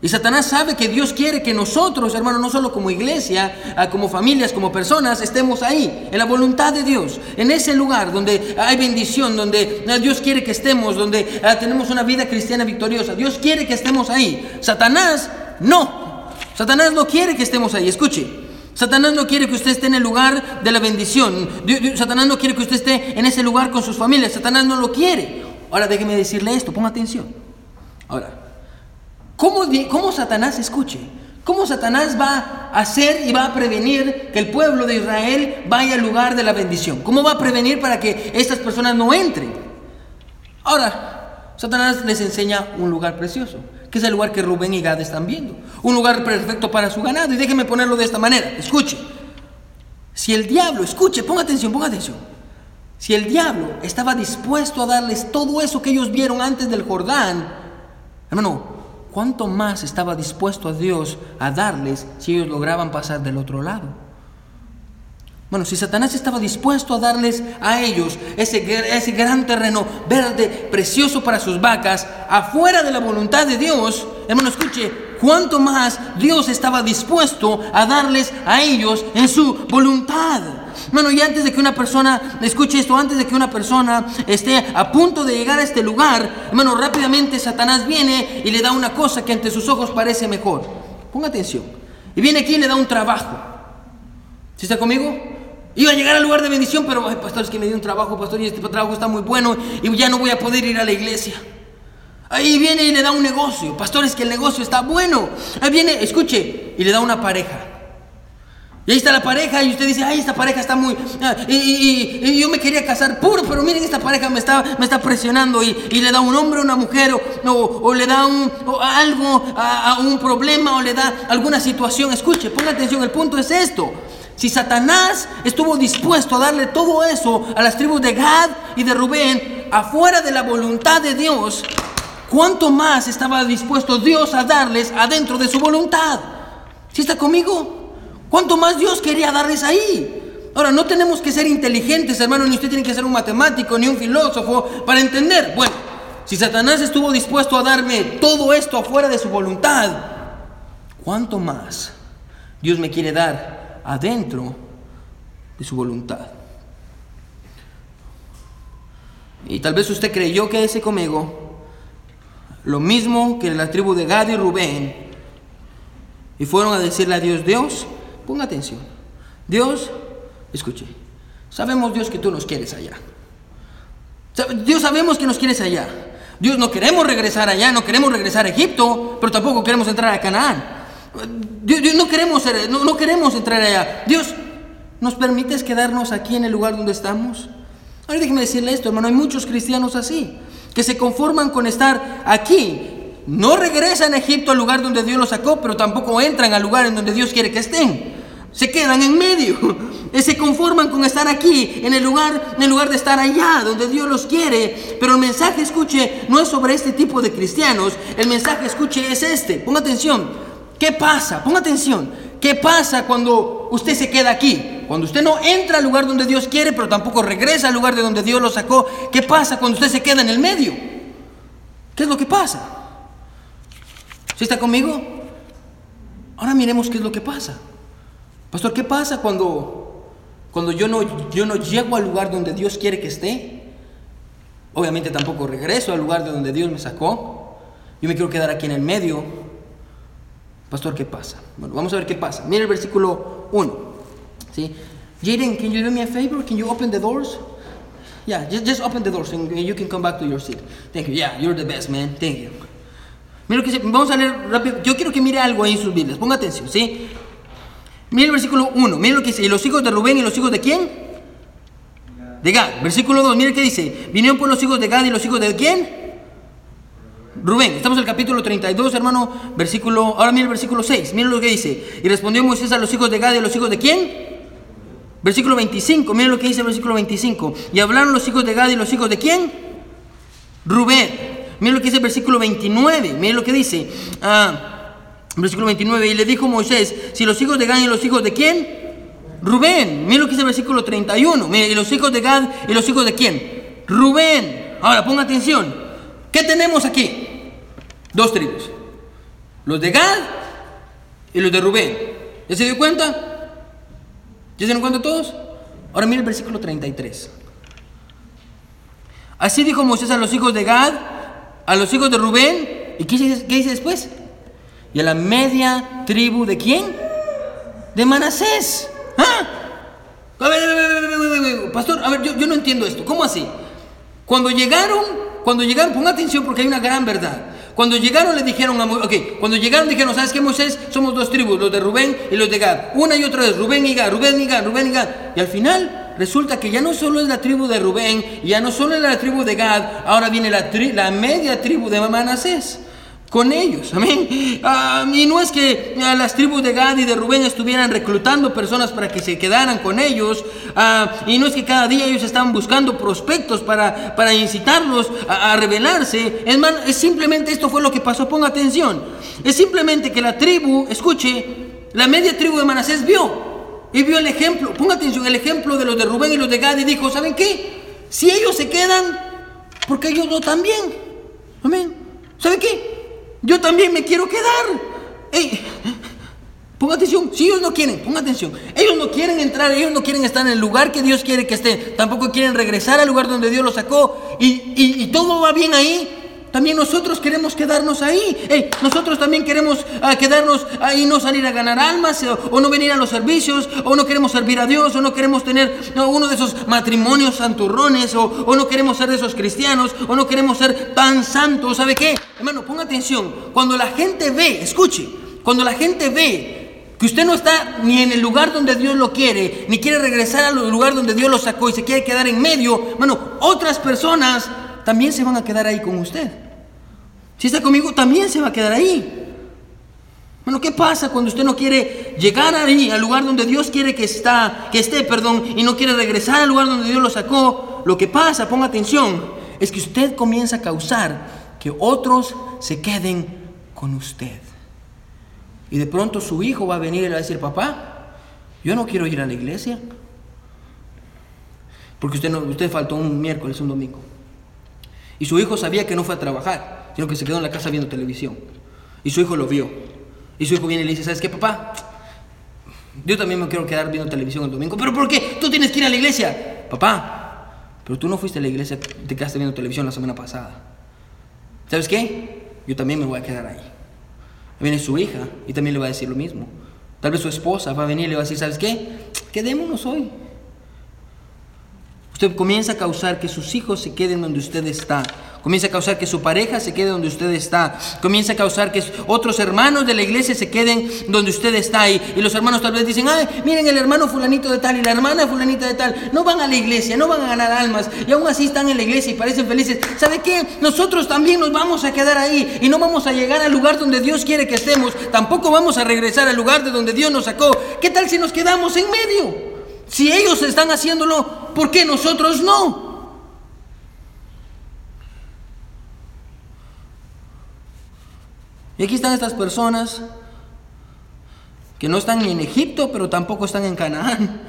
Y Satanás sabe que Dios quiere que nosotros, hermanos, no solo como iglesia, ah, como familias, como personas, estemos ahí, en la voluntad de Dios, en ese lugar donde hay bendición, donde ah, Dios quiere que estemos, donde ah, tenemos una vida cristiana victoriosa. Dios quiere que estemos ahí. Satanás no. Satanás no quiere que estemos ahí, escuche. Satanás no quiere que usted esté en el lugar de la bendición. Satanás no quiere que usted esté en ese lugar con sus familias. Satanás no lo quiere. Ahora déjeme decirle esto, ponga atención. Ahora, ¿cómo, cómo Satanás, escuche, cómo Satanás va a hacer y va a prevenir que el pueblo de Israel vaya al lugar de la bendición? ¿Cómo va a prevenir para que estas personas no entren? Ahora, Satanás les enseña un lugar precioso que es el lugar que Rubén y Gad están viendo. Un lugar perfecto para su ganado. Y déjenme ponerlo de esta manera. Escuche. Si el diablo, escuche, ponga atención, ponga atención. Si el diablo estaba dispuesto a darles todo eso que ellos vieron antes del Jordán, hermano, ¿cuánto más estaba dispuesto a Dios a darles si ellos lograban pasar del otro lado? Bueno, si Satanás estaba dispuesto a darles a ellos ese, ese gran terreno verde, precioso para sus vacas, afuera de la voluntad de Dios, hermano, escuche, cuánto más Dios estaba dispuesto a darles a ellos en su voluntad. Bueno, y antes de que una persona, escuche esto, antes de que una persona esté a punto de llegar a este lugar, hermano, rápidamente Satanás viene y le da una cosa que ante sus ojos parece mejor. Ponga atención. Y viene aquí y le da un trabajo. ¿Sí está conmigo? Iba a llegar al lugar de bendición, pero, pastor, es que me dio un trabajo, pastor, y este trabajo está muy bueno y ya no voy a poder ir a la iglesia. Ahí viene y le da un negocio. Pastor, es que el negocio está bueno. Ahí viene, escuche, y le da una pareja. Y ahí está la pareja y usted dice, ay, esta pareja está muy... Ah, y, yo me quería casar puro, pero miren, esta pareja me está, me está presionando y, le da un hombre una mujer o, o, le da un, algo a, a un problema o le da alguna situación. Escuche, ponga atención, el punto es esto. Si Satanás estuvo dispuesto a darle todo eso a las tribus de Gad y de Rubén, afuera de la voluntad de Dios, ¿cuánto más estaba dispuesto Dios a darles adentro de su voluntad? ¿Sí está conmigo? ¿Cuánto más Dios quería darles ahí? Ahora, no tenemos que ser inteligentes, hermano, ni usted tiene que ser un matemático, ni un filósofo para entender. Bueno, si Satanás estuvo dispuesto a darme todo esto afuera de su voluntad, ¿cuánto más Dios me quiere dar adentro de su voluntad. Y tal vez usted creyó que ese conmigo, lo mismo que la tribu de Gad y Rubén, y fueron a decirle a Dios, Dios, ponga atención, Dios, escuche, sabemos Dios que tú nos quieres allá. Dios sabemos que nos quieres allá. Dios no queremos regresar allá, no queremos regresar a Egipto, pero tampoco queremos entrar a Canaán. Dios, no, queremos, entrar allá. Dios, ¿nos permites quedarnos aquí en el lugar donde estamos? Ahora déjeme decirle esto, hermano, hay muchos cristianos así, que se conforman con estar aquí. No regresan a Egipto al lugar donde Dios los sacó, pero tampoco entran al lugar en donde Dios quiere que estén. Se quedan en medio. *laughs* Se conforman con estar aquí, en el lugar, en el lugar de estar allá, donde Dios los quiere. Pero el mensaje, escuche, no es sobre este tipo de cristianos. El mensaje, escuche, es este. Ponga atención. ¿Qué pasa? Ponga atención. ¿Qué pasa cuando usted se queda aquí? Cuando usted no entra al lugar donde Dios quiere, pero tampoco regresa al lugar de donde Dios lo sacó. ¿Qué pasa cuando usted se queda en el medio? ¿Qué es lo que pasa? ¿Sí está conmigo? Ahora miremos qué es lo que pasa. Pastor, ¿qué pasa cuando, cuando yo, no, yo no llego al lugar donde Dios quiere que esté? Obviamente tampoco regreso al lugar de donde Dios me sacó. Yo me quiero quedar aquí en el medio. Pastor, ¿qué pasa? Bueno, vamos a ver qué pasa. Mira el versículo 1. ¿sí? Jaden, can you do me a favor? Can you open the doors? Yeah, just, just open the doors and you can come back to your seat. Thank you. Yeah, you're the best, man. Thank you. Mira que dice. Vamos a leer rápido. Yo quiero que mire algo ahí en sus Biblias. Ponga atención, ¿sí? Mira el versículo 1. Mira lo que dice. ¿Y los hijos de Rubén y los hijos de quién? De Gad. Versículo 2. Mira qué dice. Vinieron por los hijos de Gad y los hijos de quién? Rubén, estamos en el capítulo 32, hermano, versículo, ahora mira el versículo 6, mira lo que dice. Y respondió Moisés a los hijos de Gad y a los hijos de quién? Versículo 25, mira lo que dice el versículo 25. Y hablaron los hijos de Gad y los hijos de quién? Rubén. Mira lo que dice el versículo 29, mira lo que dice. Ah, versículo 29, y le dijo Moisés, si los hijos de Gad y los hijos de quién? Rubén. Mira lo que dice el versículo 31, mira, y los hijos de Gad y los hijos de quién? Rubén. Ahora, ponga atención. ¿Qué tenemos aquí? Dos tribus. Los de Gad y los de Rubén. ¿Ya se dio cuenta? ¿Ya se dieron cuenta todos? Ahora mira el versículo 33. Así dijo Moisés a los hijos de Gad, a los hijos de Rubén. ¿Y qué dice, qué dice después? Y a la media tribu de quién? De Manasés. ¿Ah? A ver, a ver, pastor, a ver, yo, yo no entiendo esto. ¿Cómo así? Cuando llegaron, cuando llegaron, ponga atención porque hay una gran verdad. Cuando llegaron le dijeron a Moisés, ok, cuando llegaron dijeron, ¿sabes qué Moisés? Somos dos tribus, los de Rubén y los de Gad. Una y otra vez, Rubén y Gad, Rubén y Gad, Rubén y Gad. Y al final resulta que ya no solo es la tribu de Rubén, ya no solo es la tribu de Gad, ahora viene la, la media tribu de Manasés con ellos, amén. Ah, y no es que ah, las tribus de Gad y de Rubén estuvieran reclutando personas para que se quedaran con ellos, ah, y no es que cada día ellos estaban buscando prospectos para, para incitarlos a, rebelarse, es, es simplemente esto fue lo que pasó, ponga atención, es simplemente que la tribu, escuche, la media tribu de Manasés vio y vio el ejemplo, ponga atención, el ejemplo de los de Rubén y los de Gad y dijo, ¿saben qué? Si ellos se quedan, porque yo no también. Amén. ¿Saben qué? Yo también me quiero quedar. Ponga atención, si ellos no quieren, ponga atención. Ellos no quieren entrar, ellos no quieren estar en el lugar que Dios quiere que estén. Tampoco quieren regresar al lugar donde Dios los sacó. Y, y todo va bien ahí. También nosotros queremos quedarnos ahí. nosotros también queremos ah, quedarnos ahí, no salir a ganar almas, o, no venir a los servicios, o no queremos servir a Dios, o no queremos tener uno de esos matrimonios santurrones, o, o, no queremos ser de esos cristianos, o no queremos ser tan santos. ¿Sabe qué? Hermano, ponga atención. Cuando la gente ve, escuche, cuando la gente ve que usted no está ni en el lugar donde Dios lo quiere, ni quiere regresar al lugar donde Dios lo sacó y se quiere quedar en medio, bueno, otras personas también se van a quedar ahí con usted. Si está conmigo, también se va a quedar ahí. Bueno, ¿qué pasa cuando usted no quiere llegar ahí, al lugar donde Dios quiere que, está, que esté, perdón, y no quiere regresar al lugar donde Dios lo sacó? Lo que pasa, ponga atención, es que usted comienza a causar que otros se queden con usted. Y de pronto su hijo va a venir y le va a decir, papá, yo no quiero ir a la iglesia. Porque usted, no, usted faltó un miércoles, un domingo. Y su hijo sabía que no fue a trabajar, sino que se quedó en la casa viendo televisión. Y su hijo lo vio. Y su hijo viene y le dice, ¿sabes qué, papá? Yo también me quiero quedar viendo televisión el domingo. ¿Pero por qué? Tú tienes que ir a la iglesia. Papá, pero tú no fuiste a la iglesia, te quedaste viendo televisión la semana pasada. ¿Sabes qué? Yo también me voy a quedar ahí. Viene su hija y también le va a decir lo mismo. Tal vez su esposa va a venir y le va a decir, ¿sabes qué? Quedémonos hoy. Usted comienza a causar que sus hijos se queden donde usted está. Comienza a causar que su pareja se quede donde usted está. Comienza a causar que otros hermanos de la iglesia se queden donde usted está ahí. Y los hermanos tal vez dicen, ay, miren el hermano fulanito de tal y la hermana fulanita de tal. No van a la iglesia, no van a ganar almas. Y aún así están en la iglesia y parecen felices. ¿Sabe qué? Nosotros también nos vamos a quedar ahí. Y no vamos a llegar al lugar donde Dios quiere que estemos. Tampoco vamos a regresar al lugar de donde Dios nos sacó. ¿Qué tal si nos quedamos en medio? Si ellos están haciéndolo, ¿por qué nosotros no? Y aquí están estas personas que no están en Egipto, pero tampoco están en Canaán.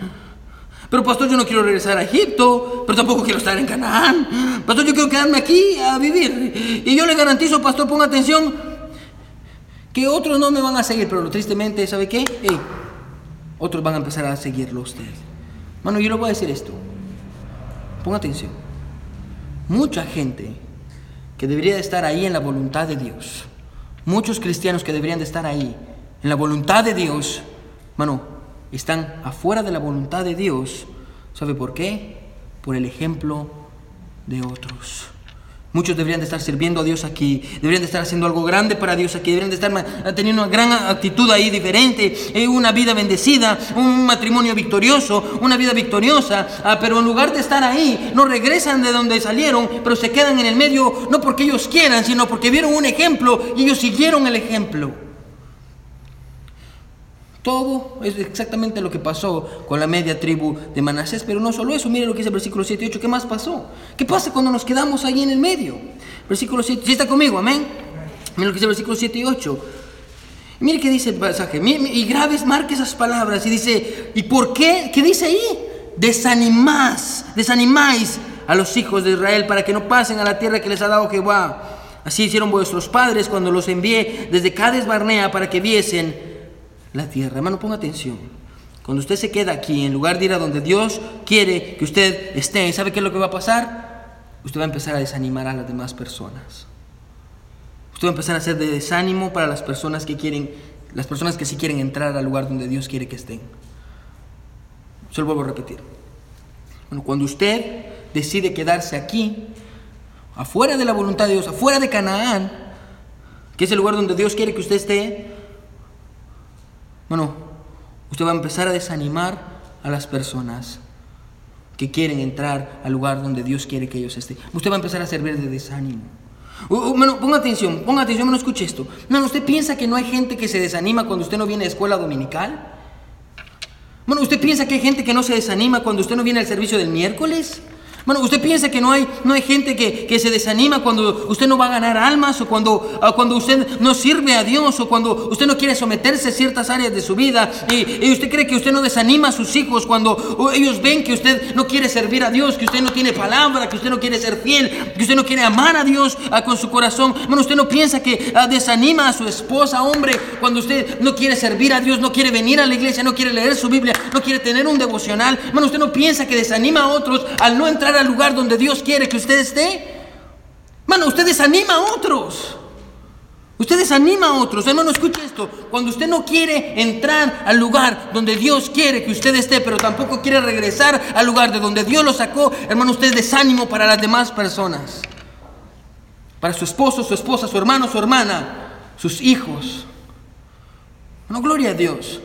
Pero pastor, yo no quiero regresar a Egipto, pero tampoco quiero estar en Canaán. Pastor, yo quiero quedarme aquí a vivir. Y yo le garantizo, pastor, ponga atención, que otros no me van a seguir, pero tristemente, ¿sabe qué? otros van a empezar a seguirlo a usted. Mano, yo le voy a decir esto. Ponga atención. Mucha gente que debería de estar ahí en la voluntad de Dios. Muchos cristianos que deberían de estar ahí en la voluntad de Dios. Mano, están afuera de la voluntad de Dios. ¿Sabe por qué? Por el ejemplo de otros. Muchos deberían de estar sirviendo a Dios aquí, deberían de estar haciendo algo grande para Dios aquí, deberían de estar teniendo una gran actitud ahí diferente, eh, una vida bendecida, un matrimonio victorioso, una vida victoriosa, ah, pero en lugar de estar ahí, no regresan de donde salieron, pero se quedan en el medio, no porque ellos quieran, sino porque vieron un ejemplo y ellos siguieron el ejemplo. Todo es exactamente lo que pasó con la media tribu de Manasés, pero no solo eso, mire lo que dice el versículo 7 y 8, ¿qué más pasó? ¿Qué pasa cuando nos quedamos ahí en el medio? Versículo 7, ¿sí está conmigo? Amén. Mire lo que dice el versículo 7 y 8. Mire qué dice el pasaje, y graves marque esas palabras y dice, ¿y por qué? ¿Qué dice ahí? Desanimáis, desanimáis a los hijos de Israel para que no pasen a la tierra que les ha dado Jehová. Así hicieron vuestros padres cuando los envié desde Cades Barnea para que viesen la tierra. Hermano, ponga atención. Cuando usted se queda aquí, en lugar de ir a donde Dios quiere que usted esté, ¿sabe qué es lo que va a pasar? Usted va a empezar a desanimar a las demás personas. Usted va a empezar a hacer de desánimo para las personas que quieren, las personas que sí quieren entrar al lugar donde Dios quiere que estén. Se lo vuelvo a repetir. Bueno, cuando usted decide quedarse aquí, afuera de la voluntad de Dios, afuera de Canaán, que es el lugar donde Dios quiere que usted esté, bueno, usted va a empezar a desanimar a las personas que quieren entrar al lugar donde Dios quiere que ellos estén. Usted va a empezar a servir de desánimo. Bueno, ponga atención, ponga atención, no escuche esto. No, ¿usted piensa que no hay gente que se desanima cuando usted no viene a escuela dominical? Bueno, ¿usted piensa que hay gente que no se desanima cuando usted no viene al servicio del miércoles? Bueno, usted piensa que no hay, no hay gente que, que se desanima cuando usted no va a ganar almas o cuando, cuando usted no sirve a Dios o cuando usted no quiere someterse a ciertas áreas de su vida y, usted cree que usted no desanima a sus hijos cuando ellos ven que usted no quiere servir a Dios, que usted no tiene palabra, que usted no quiere ser fiel, que usted no quiere amar a Dios ah, con su corazón. Bueno, usted no piensa que ah, desanima a su esposa, hombre, cuando usted no quiere servir a Dios, no quiere venir a la iglesia, no quiere leer su Biblia, no quiere tener un devocional. Bueno, usted no piensa que desanima a otros al no entrar al lugar donde Dios quiere que usted esté. Mano, usted desanima a otros. Usted desanima a otros. Hermano, escuche esto. Cuando usted no quiere entrar al lugar donde Dios quiere que usted esté, pero tampoco quiere regresar al lugar de donde Dios lo sacó, hermano, usted es desánimo para las demás personas. Para su esposo, su esposa, su hermano, su hermana, sus hijos. No, gloria a Dios.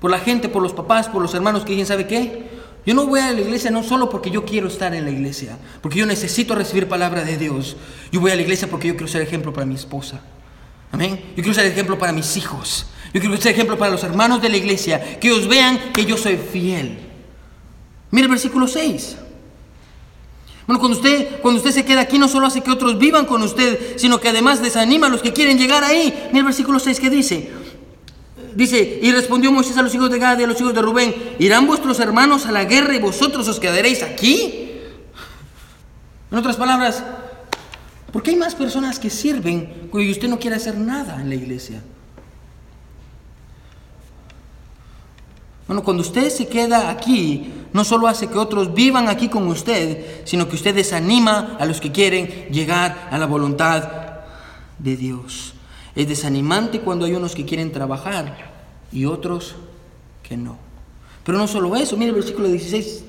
Por la gente, por los papás, por los hermanos que quién sabe qué. Yo no voy a la iglesia no solo porque yo quiero estar en la iglesia, porque yo necesito recibir palabra de Dios. Yo voy a la iglesia porque yo quiero ser ejemplo para mi esposa. Amén. Yo quiero ser ejemplo para mis hijos. Yo quiero ser ejemplo para los hermanos de la iglesia, que ellos vean que yo soy fiel. Mire el versículo 6. Bueno, cuando usted, cuando usted se queda aquí, no solo hace que otros vivan con usted, sino que además desanima a los que quieren llegar ahí. Mire el versículo 6 que dice. Dice, y respondió Moisés a los hijos de Gad y a los hijos de Rubén, ¿irán vuestros hermanos a la guerra y vosotros os quedaréis aquí? En otras palabras, ¿por qué hay más personas que sirven y usted no quiere hacer nada en la iglesia? Bueno, cuando usted se queda aquí, no solo hace que otros vivan aquí con usted, sino que usted desanima a los que quieren llegar a la voluntad de Dios. Es desanimante cuando hay unos que quieren trabajar y otros que no. Pero no solo eso, mire el versículo 16.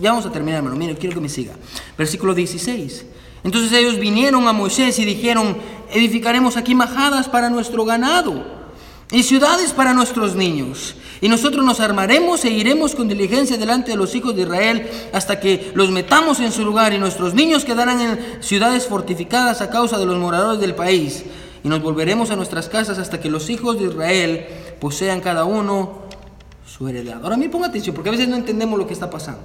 Ya vamos a terminar, hermano. Mire, quiero que me siga. Versículo 16. Entonces ellos vinieron a Moisés y dijeron, edificaremos aquí majadas para nuestro ganado y ciudades para nuestros niños. Y nosotros nos armaremos e iremos con diligencia delante de los hijos de Israel hasta que los metamos en su lugar y nuestros niños quedarán en ciudades fortificadas a causa de los moradores del país y nos volveremos a nuestras casas hasta que los hijos de Israel posean cada uno su heredad. Ahora, a mí ponga atención, porque a veces no entendemos lo que está pasando.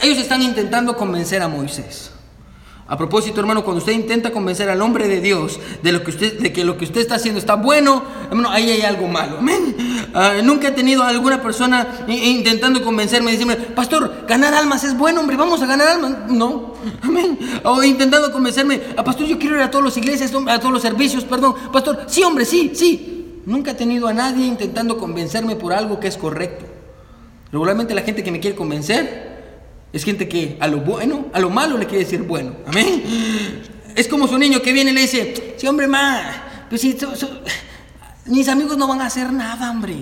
Ellos están intentando convencer a Moisés. A propósito, hermano, cuando usted intenta convencer al hombre de Dios de, lo que, usted, de que lo que usted está haciendo está bueno, hermano, ahí hay algo malo. Amén. Ah, nunca he tenido a alguna persona intentando convencerme, decirme, pastor, ganar almas es bueno, hombre, vamos a ganar almas. No, amén. O intentando convencerme, a ah, pastor, yo quiero ir a todas las iglesias, a todos los servicios, perdón. Pastor, sí, hombre, sí, sí. Nunca he tenido a nadie intentando convencerme por algo que es correcto. Regularmente la gente que me quiere convencer es gente que a lo bueno, a lo malo le quiere decir bueno. Amén. Es como su niño que viene y le dice, sí, hombre, ma, pues si, mis amigos no van a hacer nada, hombre.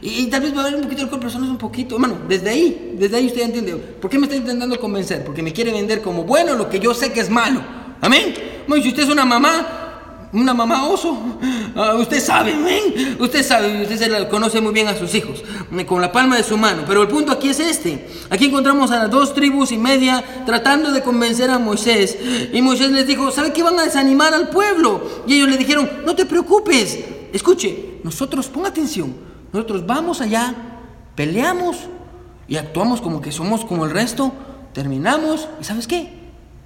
Y, tal vez va a haber un poquito de alcohol, pero solo es un poquito. Hermano, desde ahí, desde ahí usted entiende. ¿Por qué me está intentando convencer? Porque me quiere vender como bueno lo que yo sé que es malo. Amén. Bueno, si usted es una mamá, una mamá oso. Ah, usted sabe, ¿ven? Usted sabe, usted se conoce muy bien a sus hijos, con la palma de su mano. Pero el punto aquí es este. Aquí encontramos a las dos tribus y media tratando de convencer a Moisés. Y Moisés les dijo, ¿sabe qué van a desanimar al pueblo? Y ellos le dijeron, no te preocupes. Escuche, nosotros, ponga atención, nosotros vamos allá, peleamos y actuamos como que somos como el resto, terminamos y ¿sabes qué?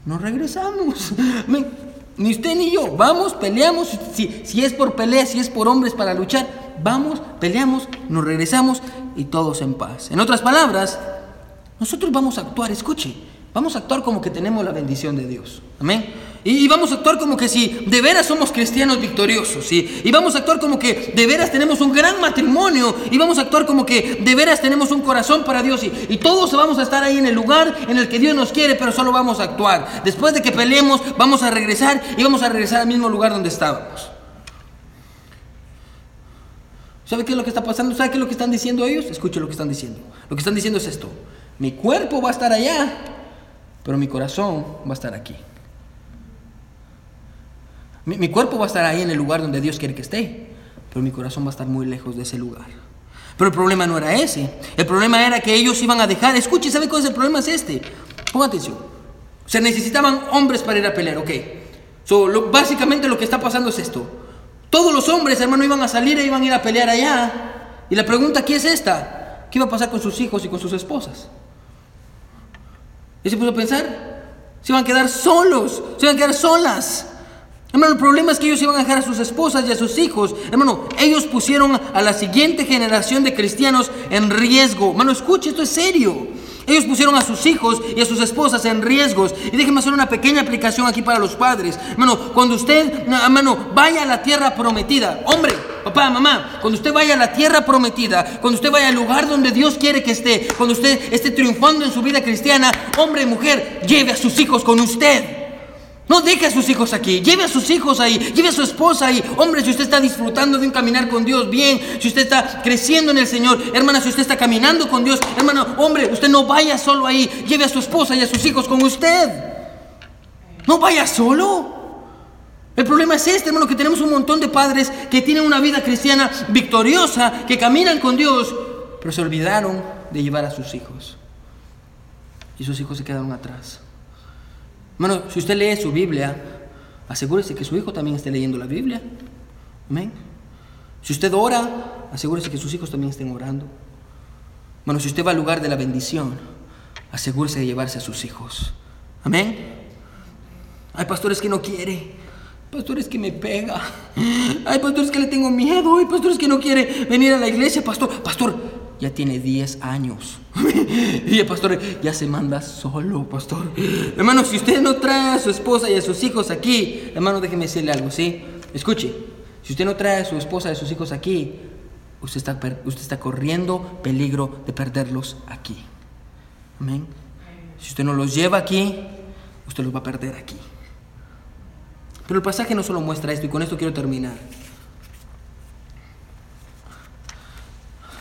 Nos regresamos. *laughs* Ni usted ni yo. Vamos, peleamos. Si, si es por pelea, si es por hombres para luchar, vamos, peleamos, nos regresamos y todos en paz. En otras palabras, nosotros vamos a actuar, escuche, vamos a actuar como que tenemos la bendición de Dios. Amén. Y, vamos a actuar como que si de veras somos cristianos victoriosos. Y vamos a actuar como que de veras tenemos un gran matrimonio. Y vamos a actuar como que de veras tenemos un corazón para Dios. Y, y todos vamos a estar ahí en el lugar en el que Dios nos quiere, pero solo vamos a actuar. Después de que peleemos, vamos a regresar y vamos a regresar al mismo lugar donde estábamos. ¿Sabe qué es lo que está pasando? ¿Sabe qué es lo que están diciendo ellos? Escuche lo que están diciendo. Lo que están diciendo es esto. Mi cuerpo va a estar allá, pero mi corazón va a estar aquí. Mi, cuerpo va a estar ahí en el lugar donde Dios quiere que esté, pero mi corazón va a estar muy lejos de ese lugar. Pero el problema no era ese. El problema era que ellos iban a dejar. Escuche, ¿sabe cuál es el problema? Es este. Ponga atención. Se necesitaban hombres para ir a pelear, ok. Básicamente lo que está pasando es esto. Todos los hombres, hermano, iban a salir e iban a ir a pelear allá. Y la pregunta aquí es esta. ¿Qué iba a pasar con sus hijos y con sus esposas? Y se puso a pensar, se iban a quedar solos, se iban a quedar solas. Hermano, el problema es que ellos iban a dejar a sus esposas y a sus hijos. Hermano, ellos pusieron a la siguiente generación de cristianos en riesgo. Hermano, escuche, esto es serio. Ellos pusieron a sus hijos y a sus esposas en riesgos. Y déjenme hacer una pequeña aplicación aquí para los padres. Hermano, cuando usted, hermano, vaya a la tierra prometida, hombre, papá, mamá, cuando usted vaya a la tierra prometida, cuando usted vaya al lugar donde Dios quiere que esté, cuando usted esté triunfando en su vida cristiana, hombre y mujer, lleve a sus hijos con usted. No deje a sus hijos aquí, lleve a sus hijos ahí, lleve a su esposa ahí. Hombre, si usted está disfrutando de un caminar con Dios bien, si usted está creciendo en el Señor, hermana, si usted está caminando con Dios, hermano, hombre, usted no vaya solo ahí, lleve a su esposa y a sus hijos con usted. No vaya solo. El problema es este, hermano, que tenemos un montón de padres que tienen una vida cristiana victoriosa, que caminan con Dios, pero se olvidaron de llevar a sus hijos. Y sus hijos se quedaron atrás. Hermano, si usted lee su Biblia, asegúrese que su hijo también esté leyendo la Biblia. Amén. Si usted ora, asegúrese que sus hijos también estén orando. Bueno, si usted va al lugar de la bendición, asegúrese de llevarse a sus hijos. Amén. Hay pastores que no quiere. Pastores que me pega. Hay pastores que le tengo miedo. Hay pastores que no quiere venir a la iglesia. Pastor, pastor, ya tiene 10 años. *laughs* y el pastor ya se manda solo, pastor. Hermano, si usted no trae a su esposa y a sus hijos aquí, hermano, déjeme decirle algo, ¿sí? Escuche, si usted no trae a su esposa y a sus hijos aquí, usted está, usted está corriendo peligro de perderlos aquí. Amén. Si usted no los lleva aquí, usted los va a perder aquí. Pero el pasaje no solo muestra esto, y con esto quiero terminar.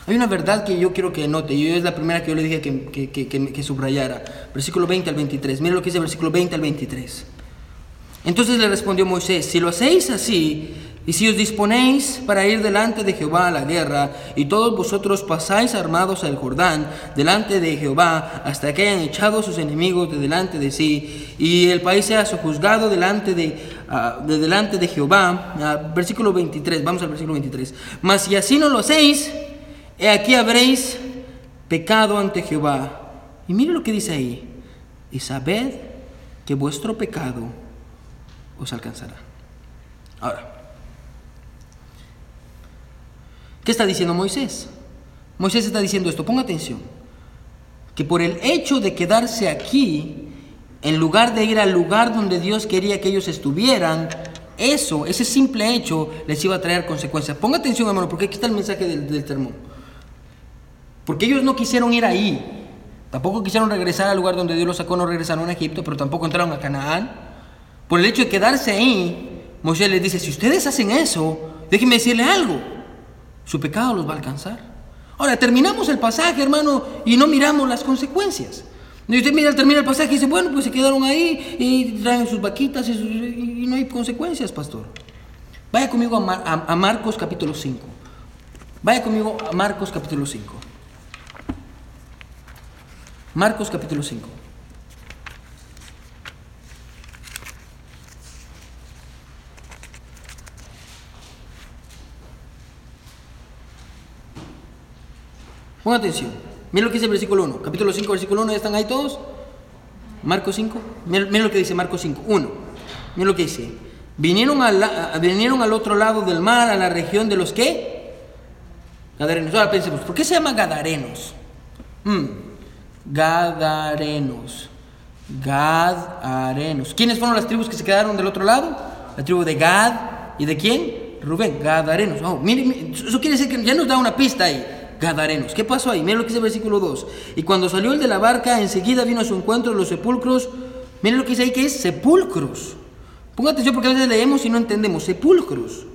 Hay una verdad que yo quiero que note, y es la primera que yo le dije que, que, que, subrayara. Versículo 20 al 23. Mira lo que dice versículo 20 al 23. Entonces le respondió Moisés, si lo hacéis así, y si os disponéis para ir delante de Jehová a la guerra, y todos vosotros pasáis armados al Jordán delante de Jehová, hasta que hayan echado sus enemigos de delante de sí, y el país sea sojuzgado delante de, ah, de delante de Jehová. Ah, versículo 23, vamos al versículo 23. Mas si así no lo hacéis, He aquí habréis pecado ante Jehová. Y mire lo que dice ahí. Y sabed que vuestro pecado os alcanzará. Ahora, ¿qué está diciendo Moisés? Moisés está diciendo esto, ponga atención, que por el hecho de quedarse aquí, en lugar de ir al lugar donde Dios quería que ellos estuvieran, eso, ese simple hecho les iba a traer consecuencias. Ponga atención, hermano, porque aquí está el mensaje del, del porque ellos no quisieron ir ahí. Tampoco quisieron regresar al lugar donde Dios los sacó, no regresaron a Egipto, pero tampoco entraron a Canaán. Por el hecho de quedarse ahí, Moisés les dice, si ustedes hacen eso, déjenme decirle algo, su pecado los va a alcanzar. Ahora, terminamos el pasaje, hermano, y no miramos las consecuencias. Y usted mira, termina el pasaje y dice, bueno, pues se quedaron ahí y traen sus vaquitas y, no hay consecuencias, pastor. Vaya conmigo a, a Marcos capítulo 5. Vaya conmigo a Marcos capítulo 5. Marcos capítulo 5. Pongan atención. Miren lo que dice el versículo 1. Capítulo 5, versículo 1. ¿Ya están ahí todos? Marcos 5. Miren, lo que dice Marcos 5. 1. Miren lo que dice. Vinieron al, vinieron al otro lado del mar, a la región de los que? Gadarenos. Ahora pensemos, ¿por qué se llama Gadarenos? Hmm. Gadarenos. Gadarenos. ¿Quiénes fueron las tribus que se quedaron del otro lado? La tribu de Gad y de quién? Rubén, Gadarenos. Oh, mire, eso quiere decir que ya nos da una pista ahí. Gadarenos. ¿Qué pasó ahí? Mira lo que dice el versículo 2. Y cuando salió el de la barca, enseguida vino a su encuentro los sepulcros. Miren lo que dice ahí que es sepulcros. Ponga atención porque a veces leemos y no entendemos. Sepulcros.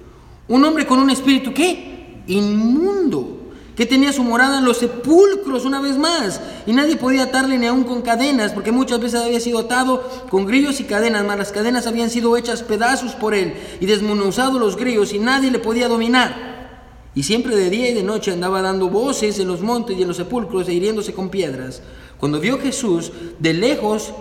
Un hombre con un espíritu, ¿qué? Inmundo que tenía su morada en los sepulcros una vez más, y nadie podía atarle ni aún con cadenas, porque muchas veces había sido atado con grillos y cadenas, mas las cadenas habían sido hechas pedazos por él, y desmenuzados los grillos, y nadie le podía dominar. Y siempre de día y de noche andaba dando voces en los montes y en los sepulcros e hiriéndose con piedras. Cuando vio Jesús de lejos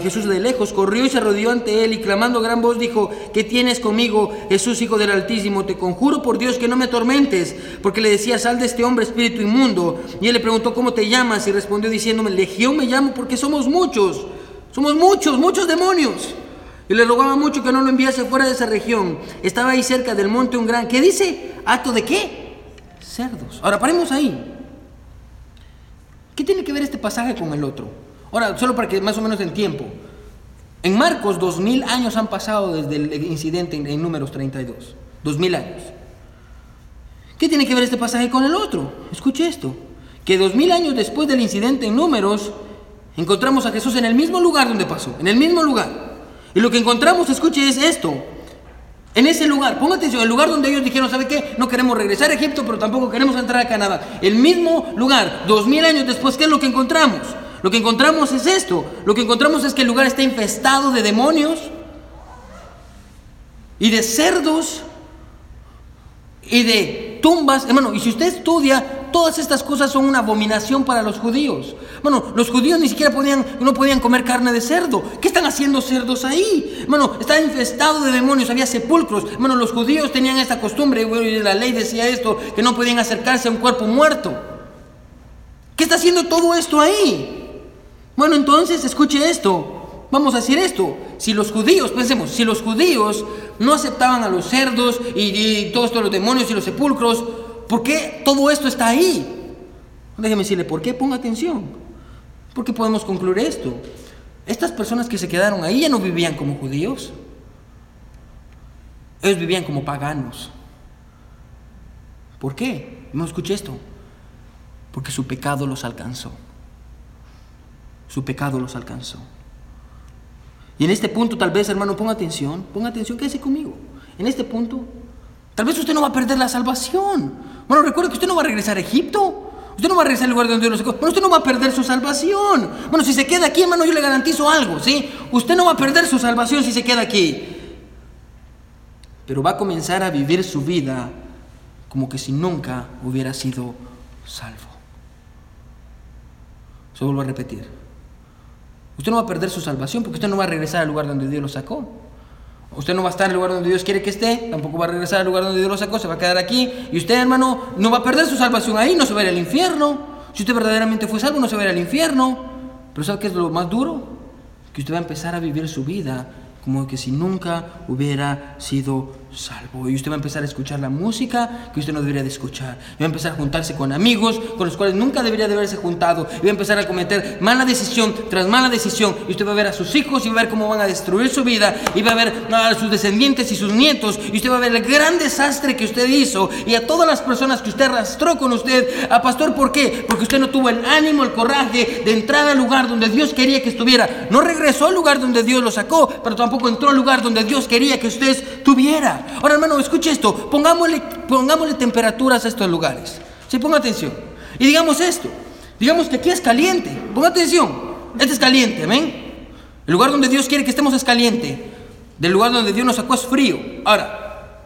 Jesús de lejos, corrió y se rodeó ante él y clamando a gran voz dijo, ¿qué tienes conmigo, Jesús, Hijo del Altísimo? Te conjuro por Dios que no me atormentes, porque le decía, sal de este hombre, espíritu inmundo. Y él le preguntó, ¿cómo te llamas? Y respondió diciéndome, Legión me llamo porque somos muchos, somos muchos, muchos demonios. Y le rogaba mucho que no lo enviase fuera de esa región. Estaba ahí cerca del monte un gran, ¿qué dice? ¿Acto de qué? Cerdos. Ahora paremos ahí. ¿Qué tiene que ver este pasaje con el otro? Ahora, solo para que más o menos en tiempo. En Marcos, dos mil años han pasado desde el incidente en, números 32. Dos mil años. ¿Qué tiene que ver este pasaje con el otro? Escuche esto. Que dos mil años después del incidente en números, encontramos a Jesús en el mismo lugar donde pasó. En el mismo lugar. Y lo que encontramos, escuche, es esto. En ese lugar, ponga atención, el lugar donde ellos dijeron, ¿sabe qué? No queremos regresar a Egipto, pero tampoco queremos entrar a Canadá. El mismo lugar, dos mil años después, ¿qué es lo que encontramos? Lo que encontramos es esto. Lo que encontramos es que el lugar está infestado de demonios y de cerdos y de tumbas. Hermano, y si usted estudia, todas estas cosas son una abominación para los judíos. Bueno, los judíos ni siquiera podían, no podían comer carne de cerdo. ¿Qué están haciendo cerdos ahí? Bueno, está infestado de demonios, había sepulcros. Bueno, los judíos tenían esta costumbre, y la ley decía esto, que no podían acercarse a un cuerpo muerto. ¿Qué está haciendo todo esto ahí? Bueno, entonces escuche esto. Vamos a decir esto. Si los judíos, pensemos, si los judíos no aceptaban a los cerdos y, todos los demonios y los sepulcros, ¿por qué todo esto está ahí? Déjeme decirle, ¿por qué? Ponga atención. ¿Por qué podemos concluir esto? Estas personas que se quedaron ahí ya no vivían como judíos. Ellos vivían como paganos. ¿Por qué? No escuche esto. Porque su pecado los alcanzó su pecado los alcanzó. Y en este punto, tal vez, hermano, ponga atención, ponga atención, quédese conmigo. En este punto, tal vez usted no va a perder la salvación. Bueno, recuerde que usted no va a regresar a Egipto. Usted no va a regresar al lugar donde Dios lo sacó. Bueno, usted no va a perder su salvación. Bueno, si se queda aquí, hermano, yo le garantizo algo, ¿sí? Usted no va a perder su salvación si se queda aquí. Pero va a comenzar a vivir su vida como que si nunca hubiera sido salvo. Se vuelvo a repetir. Usted no va a perder su salvación porque usted no va a regresar al lugar donde Dios lo sacó. Usted no va a estar en el lugar donde Dios quiere que esté, tampoco va a regresar al lugar donde Dios lo sacó, se va a quedar aquí. Y usted, hermano, no va a perder su salvación ahí, no se va a ir al infierno. Si usted verdaderamente fue salvo, no se va a ir al infierno. Pero ¿sabe qué es lo más duro? Que usted va a empezar a vivir su vida como que si nunca hubiera sido salvo. Y usted va a empezar a escuchar la música que usted no debería de escuchar. Y va a empezar a juntarse con amigos con los cuales nunca debería de haberse juntado. Y va a empezar a cometer mala decisión tras mala decisión. Y usted va a ver a sus hijos y va a ver cómo van a destruir su vida. Y va a ver a sus descendientes y sus nietos. Y usted va a ver el gran desastre que usted hizo. Y a todas las personas que usted arrastró con usted. A pastor, ¿por qué? Porque usted no tuvo el ánimo, el coraje de entrar al lugar donde Dios quería que estuviera. No regresó al lugar donde Dios lo sacó, pero tampoco entró al lugar donde Dios quería que usted estuviera. Ahora, hermano, escuche esto. Pongámosle, pongámosle temperaturas a estos lugares. Sí, ponga atención. Y digamos esto. Digamos que aquí es caliente. Ponga atención. Este es caliente, ¿ven? El lugar donde Dios quiere que estemos es caliente. Del lugar donde Dios nos sacó es frío. Ahora,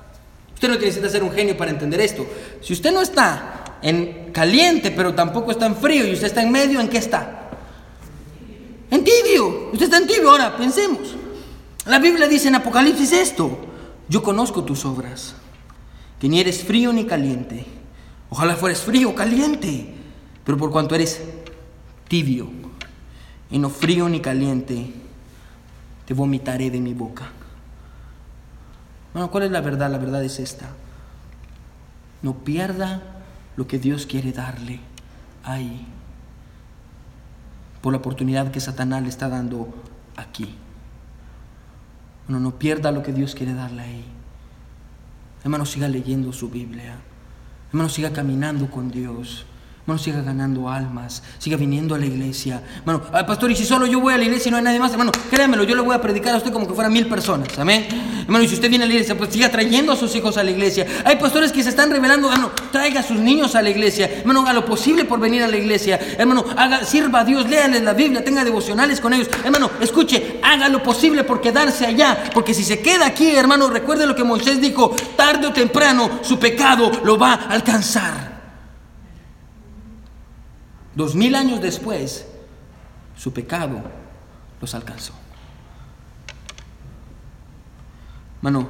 usted no necesita ser un genio para entender esto. Si usted no está en caliente, pero tampoco está en frío, y usted está en medio, ¿en qué está? En tibio. Usted está en tibio. Ahora, pensemos. La Biblia dice en Apocalipsis esto. Yo conozco tus obras, que ni eres frío ni caliente. Ojalá fueres frío caliente, pero por cuanto eres tibio y no frío ni caliente, te vomitaré de mi boca. Bueno, ¿cuál es la verdad? La verdad es esta. No pierda lo que Dios quiere darle ahí, por la oportunidad que Satanás le está dando aquí. Bueno, no pierda lo que Dios quiere darle ahí. Hermano, siga leyendo su Biblia. Hermano, siga caminando con Dios. Hermano, siga ganando almas, siga viniendo a la iglesia. Hermano, pastor, y si solo yo voy a la iglesia y no hay nadie más, hermano, créamelo, yo le voy a predicar a usted como que fueran mil personas. Amén. Hermano, y si usted viene a la iglesia, pues siga trayendo a sus hijos a la iglesia. Hay pastores que se están revelando, hermano, traiga a sus niños a la iglesia. Hermano, haga lo posible por venir a la iglesia. Hermano, haga, sirva a Dios, léales la Biblia, tenga devocionales con ellos. Hermano, escuche, haga lo posible por quedarse allá. Porque si se queda aquí, hermano, recuerde lo que Moisés dijo, tarde o temprano su pecado lo va a alcanzar. Dos mil años después, su pecado los alcanzó. Mano,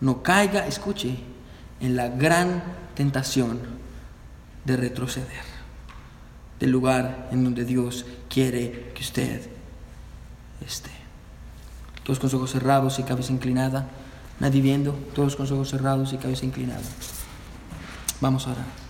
no caiga, escuche, en la gran tentación de retroceder del lugar en donde Dios quiere que usted esté. Todos con los ojos cerrados y cabeza inclinada, nadie viendo, todos con los ojos cerrados y cabeza inclinada. Vamos a orar.